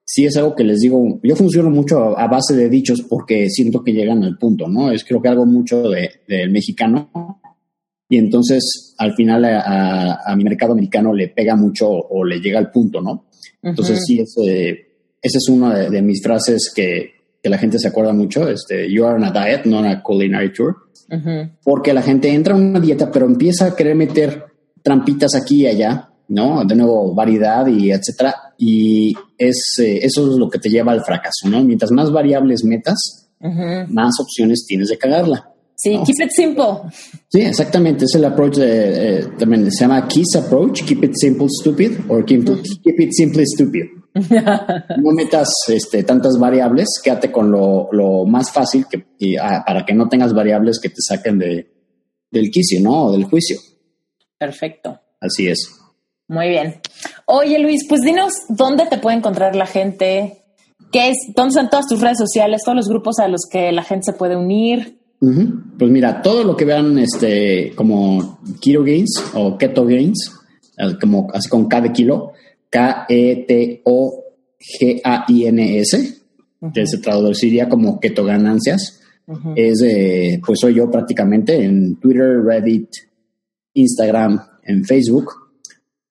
Speaker 1: sí es algo que les digo, yo funciono mucho a, base de dichos porque siento que llegan al punto, ¿no? Es creo que algo mucho del mexicano y entonces al final a, mi mercado americano le pega mucho o le llega al punto, ¿no? Entonces sí, ese, esa es una de, mis frases que, que, la gente se acuerda mucho, este, you are on a diet, no on a culinary tour, porque la gente entra en una dieta pero empieza a querer meter trampitas aquí y allá, ¿no? De nuevo, variedad y etcétera, y es, eh, eso es lo que te lleva al fracaso, ¿no? Mientras más variables metas, más opciones tienes de cagarla.
Speaker 3: Sí, keep it simple.
Speaker 1: Sí, exactamente. Es el approach de, eh, también se llama KISS approach, keep it simple, stupid, o keep, it simple, stupid. no metas este, tantas variables, quédate con lo, lo más fácil que, ah, para que no tengas variables que te saquen de, del quicio, ¿no? O del juicio.
Speaker 3: Perfecto.
Speaker 1: Así es.
Speaker 3: Muy bien. Oye, Luis, pues dinos dónde te puede encontrar la gente, qué es, dónde están todas tus redes sociales, todos los grupos a los que la gente se puede unir.
Speaker 1: Pues mira, todo lo que vean este como Keto Gains o Keto Gains, eh, como así con K de kilo, K-E-T-O-G-A-I-N-S, que se traduciría como keto ganancias. Es, pues soy yo prácticamente en Twitter, Reddit, Instagram, en Facebook.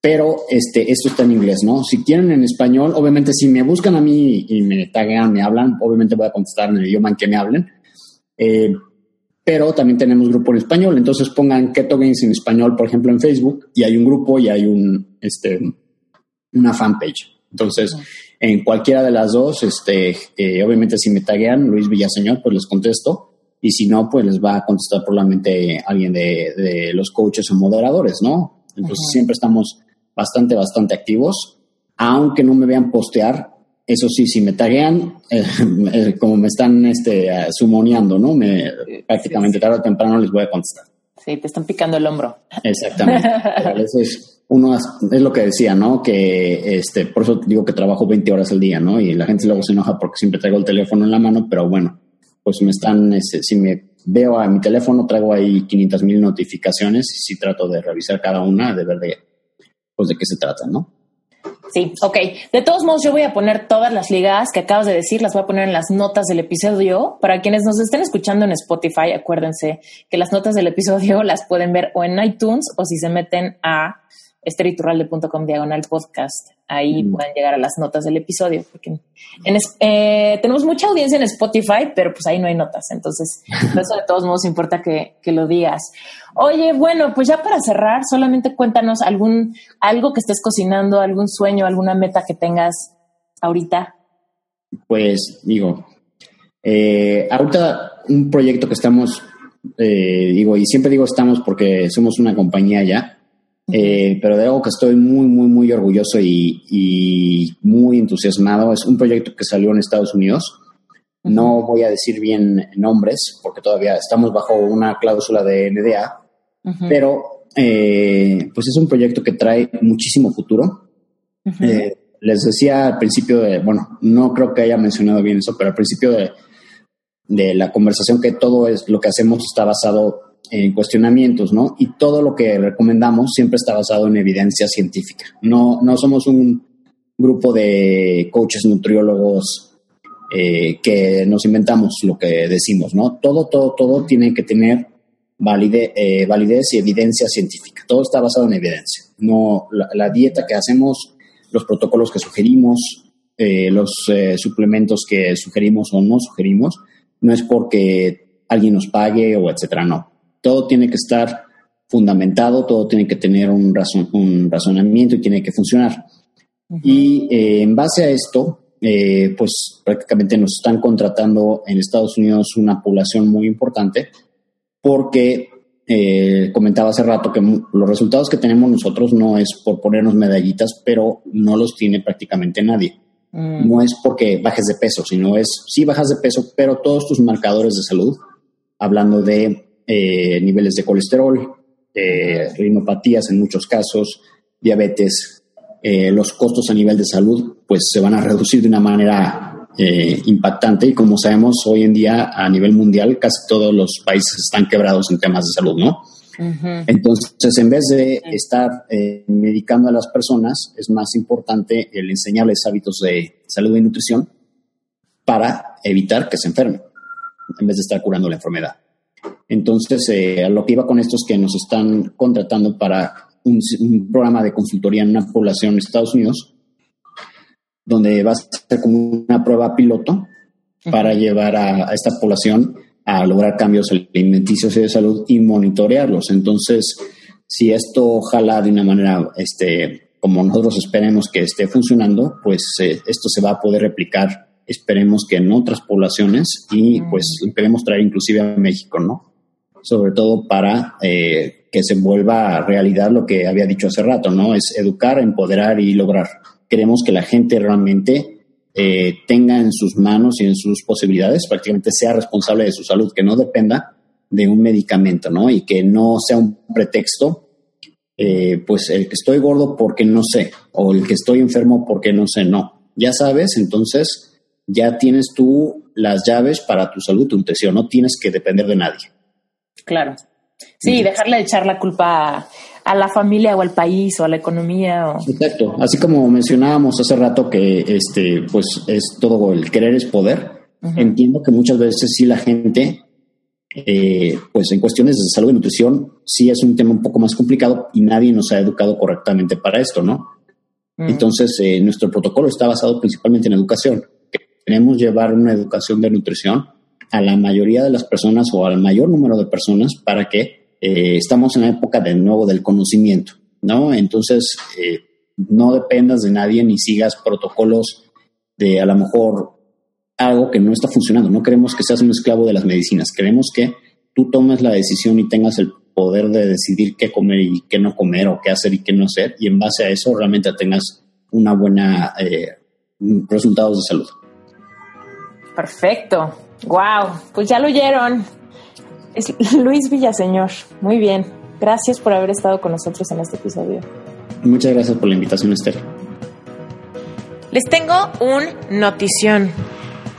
Speaker 1: Pero este, esto está en inglés, ¿no? Si quieren en español, obviamente si me buscan a mí y me taguean, me hablan, obviamente voy a contestar en el idioma en que me hablen. Eh, pero también tenemos grupo en español, entonces pongan Keto Games en español, por ejemplo, en Facebook, y hay un grupo y hay un, este, una fanpage. Entonces, en cualquiera de las dos, este, eh, obviamente si me taguean Luis Villaseñor, pues les contesto. Y si no, pues les va a contestar probablemente alguien de, los coaches o moderadores, ¿no? Entonces siempre estamos bastante, bastante activos. Aunque no me vean postear, eso sí, si me taguean, eh, eh, como me están este, sumoneando, ¿no? Me, prácticamente tarde o temprano les voy a contestar.
Speaker 3: Sí, te están picando el hombro.
Speaker 1: Exactamente. eso es, uno es lo que decía, ¿no? Que este, por eso digo que trabajo 20 horas al día, ¿no? Y la gente luego se enoja porque siempre traigo el teléfono en la mano, pero bueno, pues me están, este, si me veo a mi teléfono, traigo ahí 500 mil notificaciones y si trato de revisar cada una, de ver de, pues de qué se trata, ¿no?
Speaker 3: Sí, ok. De todos modos, yo voy a poner todas las ligas que acabas de decir, las voy a poner en las notas del episodio. Para quienes nos estén escuchando en Spotify, acuérdense que las notas del episodio las pueden ver o en iTunes o si se meten a esteriturralde.com diagonal podcast. Ahí mm. pueden llegar a las notas del episodio. Porque eh, tenemos mucha audiencia en Spotify, pero pues ahí no hay notas. Entonces, eso de todos modos importa que, que, lo digas. Oye, bueno, pues ya para cerrar, solamente cuéntanos algún, algo que estés cocinando, algún sueño, alguna meta que tengas ahorita.
Speaker 1: Pues digo, eh, ahorita un proyecto que estamos, eh, digo, y siempre digo estamos porque somos una compañía ya, eh, pero de algo que estoy muy, muy, muy orgulloso y, muy entusiasmado es un proyecto que salió en Estados Unidos. No voy a decir bien nombres porque todavía estamos bajo una cláusula de NDA, pero eh, pues es un proyecto que trae muchísimo futuro. Eh, les decía al principio de, bueno, no creo que haya mencionado bien eso, pero al principio de, de la conversación que todo es lo que hacemos está basado en cuestionamientos, ¿no? Y todo lo que recomendamos siempre está basado en evidencia científica. No, no somos un grupo de coaches nutriólogos eh, que nos inventamos lo que decimos, ¿no? Todo, todo, todo tiene que tener eh, validez y evidencia científica. Todo está basado en evidencia. No, la, dieta que hacemos, los protocolos que sugerimos, eh, los suplementos que sugerimos o no sugerimos, no es porque alguien nos pague o etcétera, no todo tiene que estar fundamentado, todo tiene que tener un, un razonamiento y tiene que funcionar. Y eh, en base a esto, eh, pues prácticamente nos están contratando en Estados Unidos una población muy importante porque eh, comentaba hace rato que los resultados que tenemos nosotros no es por ponernos medallitas, pero no los tiene prácticamente nadie. Mm. No es porque bajes de peso, sino es, sí bajas de peso, pero todos tus marcadores de salud, hablando de eh, niveles de colesterol, eh, rinopatías en muchos casos, diabetes, eh, los costos a nivel de salud, pues se van a reducir de una manera impactante y como sabemos hoy en día a nivel mundial casi todos los países están quebrados en temas de salud, ¿no? Entonces, en vez de estar medicando a las personas, es más importante el enseñarles hábitos de salud y nutrición para evitar que se enfermen, en vez de estar curando la enfermedad. Entonces, eh, lo que iba con esto es que nos están contratando para un, programa de consultoría en una población de Estados Unidos, donde va a ser como una prueba piloto para llevar a, esta población a lograr cambios alimenticios y de salud y monitorearlos. Entonces, si esto ojalá de una manera este, como nosotros esperemos que esté funcionando, pues eh, esto se va a poder replicar, esperemos que en otras poblaciones y pues queremos traer inclusive a México, ¿no? sobre todo para eh, que se vuelva realidad lo que había dicho hace rato, ¿no? Es educar, empoderar y lograr. Queremos que la gente realmente eh, tenga en sus manos y en sus posibilidades, prácticamente sea responsable de su salud, que no dependa de un medicamento, ¿no? Y que no sea un pretexto, eh, pues el que estoy gordo porque no sé, o el que estoy enfermo porque no sé, no. Ya sabes, entonces ya tienes tú las llaves para tu salud, tu nutrición. No tienes que depender de nadie.
Speaker 3: Claro. Sí, dejarle de echar la culpa a, la familia o al país o a la economía. O...
Speaker 1: Exacto. Así como mencionábamos hace rato que este, pues es todo el querer es poder. Entiendo que muchas veces sí la gente, eh, pues en cuestiones de salud y nutrición, sí es un tema un poco más complicado y nadie nos ha educado correctamente para esto, ¿no? Entonces, eh, nuestro protocolo está basado principalmente en educación. Queremos llevar una educación de nutrición a la mayoría de las personas o al mayor número de personas para que eh, estamos en la época de nuevo del conocimiento, ¿no? Entonces, eh, no dependas de nadie ni sigas protocolos de a lo mejor algo que no está funcionando. No queremos que seas un esclavo de las medicinas. Queremos que tú tomes la decisión y tengas el poder de decidir qué comer y qué no comer o qué hacer y qué no hacer y en base a eso realmente tengas una buena eh, resultados de salud.
Speaker 3: Perfecto. Wow, pues ya lo oyeron. Es Luis Villaseñor. Muy bien. Gracias por haber estado con nosotros en este episodio.
Speaker 1: Muchas gracias por la invitación, Esther.
Speaker 2: Les tengo un notición.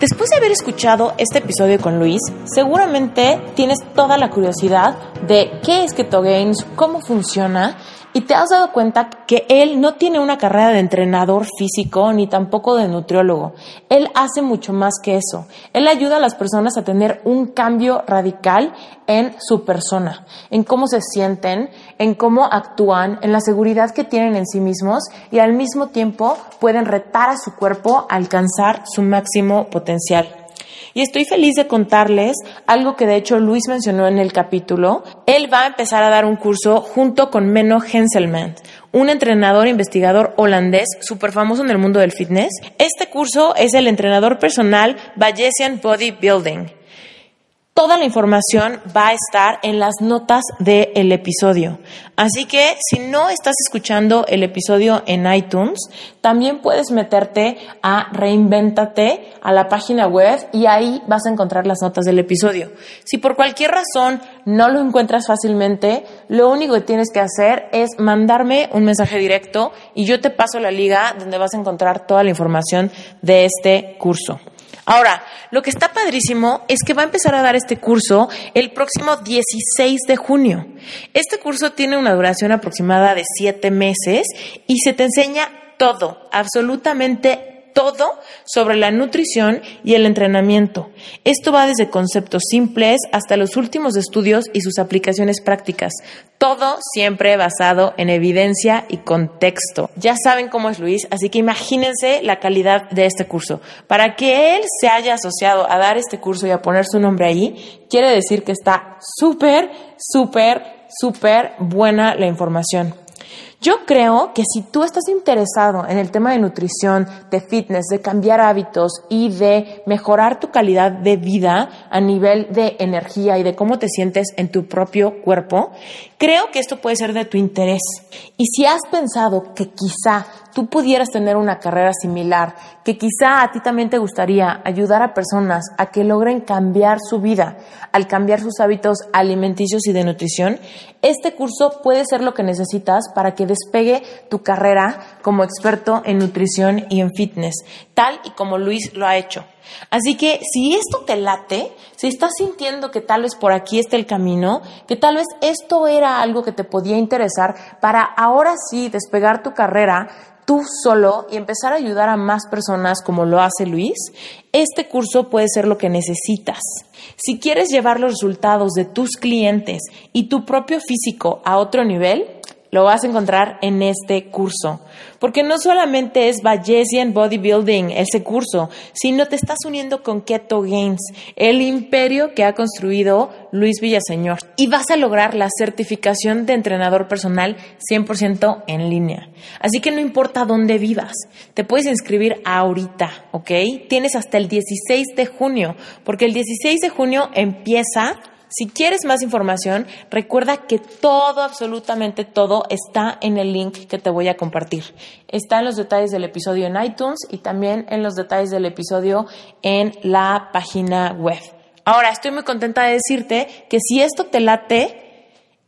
Speaker 2: Después de haber escuchado este episodio con Luis, seguramente tienes toda la curiosidad de qué es Keto Games, cómo funciona y te has dado cuenta que él no tiene una carrera de entrenador físico ni tampoco de nutriólogo. Él hace mucho más que eso. Él ayuda a las personas a tener un cambio radical en su persona, en cómo se sienten, en cómo actúan, en la seguridad que tienen en sí mismos y al mismo tiempo pueden retar a su cuerpo a alcanzar su máximo potencial. Y estoy feliz de contarles algo que de hecho Luis mencionó en el capítulo. Él va a empezar a dar un curso junto con Menno Henselman, un entrenador investigador holandés súper famoso en el mundo del fitness. Este curso es el entrenador personal Bayesian Bodybuilding. Toda la información va a estar en las notas del episodio. Así que si no estás escuchando el episodio en iTunes, también puedes meterte a Reinventate a la página web y ahí vas a encontrar las notas del episodio. Si por cualquier razón no lo encuentras fácilmente, lo único que tienes que hacer es mandarme un mensaje directo y yo te paso la liga donde vas a encontrar toda la información de este curso. Ahora, lo que está padrísimo es que va a empezar a dar este curso el próximo 16 de junio. Este curso tiene una duración aproximada de siete meses y se te enseña todo, absolutamente todo sobre la nutrición y el entrenamiento. Esto va desde conceptos simples hasta los últimos estudios y sus aplicaciones prácticas. Todo siempre basado en evidencia y contexto. Ya saben cómo es Luis, así que imagínense la calidad de este curso. Para que él se haya asociado a dar este curso y a poner su nombre ahí, quiere decir que está súper, súper, súper buena la información. Yo creo que si tú estás interesado en el tema de nutrición, de fitness, de cambiar hábitos y de mejorar tu calidad de vida a nivel de energía y de cómo te sientes en tu propio cuerpo, creo que esto puede ser de tu interés. Y si has pensado que quizá tú pudieras tener una carrera similar, que quizá a ti también te gustaría ayudar a personas a que logren cambiar su vida al cambiar sus hábitos alimenticios y de nutrición, este curso puede ser lo que necesitas para que despegue tu carrera como experto en nutrición y en fitness, tal y como Luis lo ha hecho. Así que si esto te late, si estás sintiendo que tal vez por aquí está el camino, que tal vez esto era algo que te podía interesar para ahora sí despegar tu carrera tú solo y empezar a ayudar a más personas como lo hace Luis, este curso puede ser lo que necesitas. Si quieres llevar los resultados de tus clientes y tu propio físico a otro nivel, lo vas a encontrar en este curso. Porque no solamente es Bayesian Bodybuilding ese curso, sino te estás uniendo con Keto Games, el imperio que ha construido Luis Villaseñor. Y vas a lograr la certificación de entrenador personal 100% en línea. Así que no importa dónde vivas, te puedes inscribir ahorita, ¿ok? Tienes hasta el 16 de junio, porque el 16 de junio empieza si quieres más información, recuerda que todo, absolutamente todo, está en el link que te voy a compartir. Está en los detalles del episodio en iTunes y también en los detalles del episodio en la página web. Ahora, estoy muy contenta de decirte que si esto te late,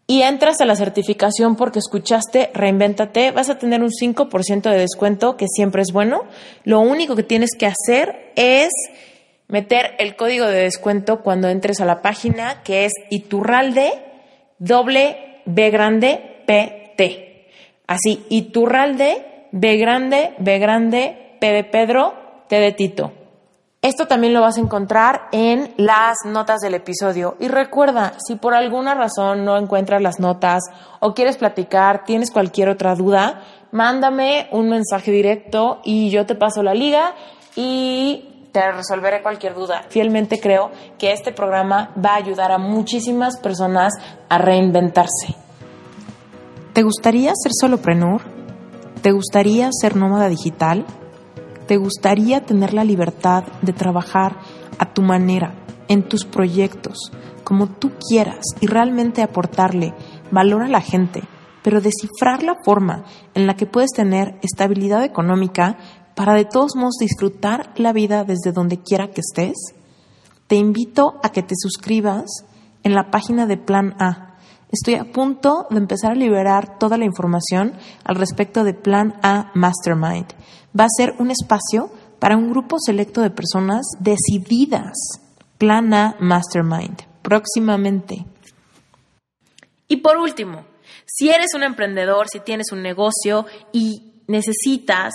Speaker 2: y entras a la certificación porque escuchaste Reinvéntate, vas a tener un 5% de descuento que siempre es bueno. Lo único que tienes que hacer es meter el código de descuento cuando entres a la página que es Iturralde doble B grande PT. Así, Iturralde B grande B grande P de Pedro T de Tito. Esto también lo vas a encontrar en las notas del episodio. Y recuerda, si por alguna razón no encuentras las notas o quieres platicar, tienes cualquier otra duda, mándame un mensaje directo y yo te paso la liga y te resolveré cualquier duda. Fielmente creo que este programa va a ayudar a muchísimas personas a reinventarse. ¿Te gustaría ser soloprenur? ¿Te gustaría ser nómada digital? ¿Te gustaría tener la libertad de trabajar a tu manera, en tus proyectos, como tú quieras y realmente aportarle valor a la gente, pero descifrar la forma en la que puedes tener estabilidad económica para de todos modos disfrutar la vida desde donde quiera que estés? Te invito a que te suscribas en la página de Plan A. Estoy a punto de empezar a liberar toda la información al respecto de Plan A Mastermind va a ser un espacio para un grupo selecto de personas decididas. Plana Mastermind, próximamente. Y por último, si eres un emprendedor, si tienes un negocio y necesitas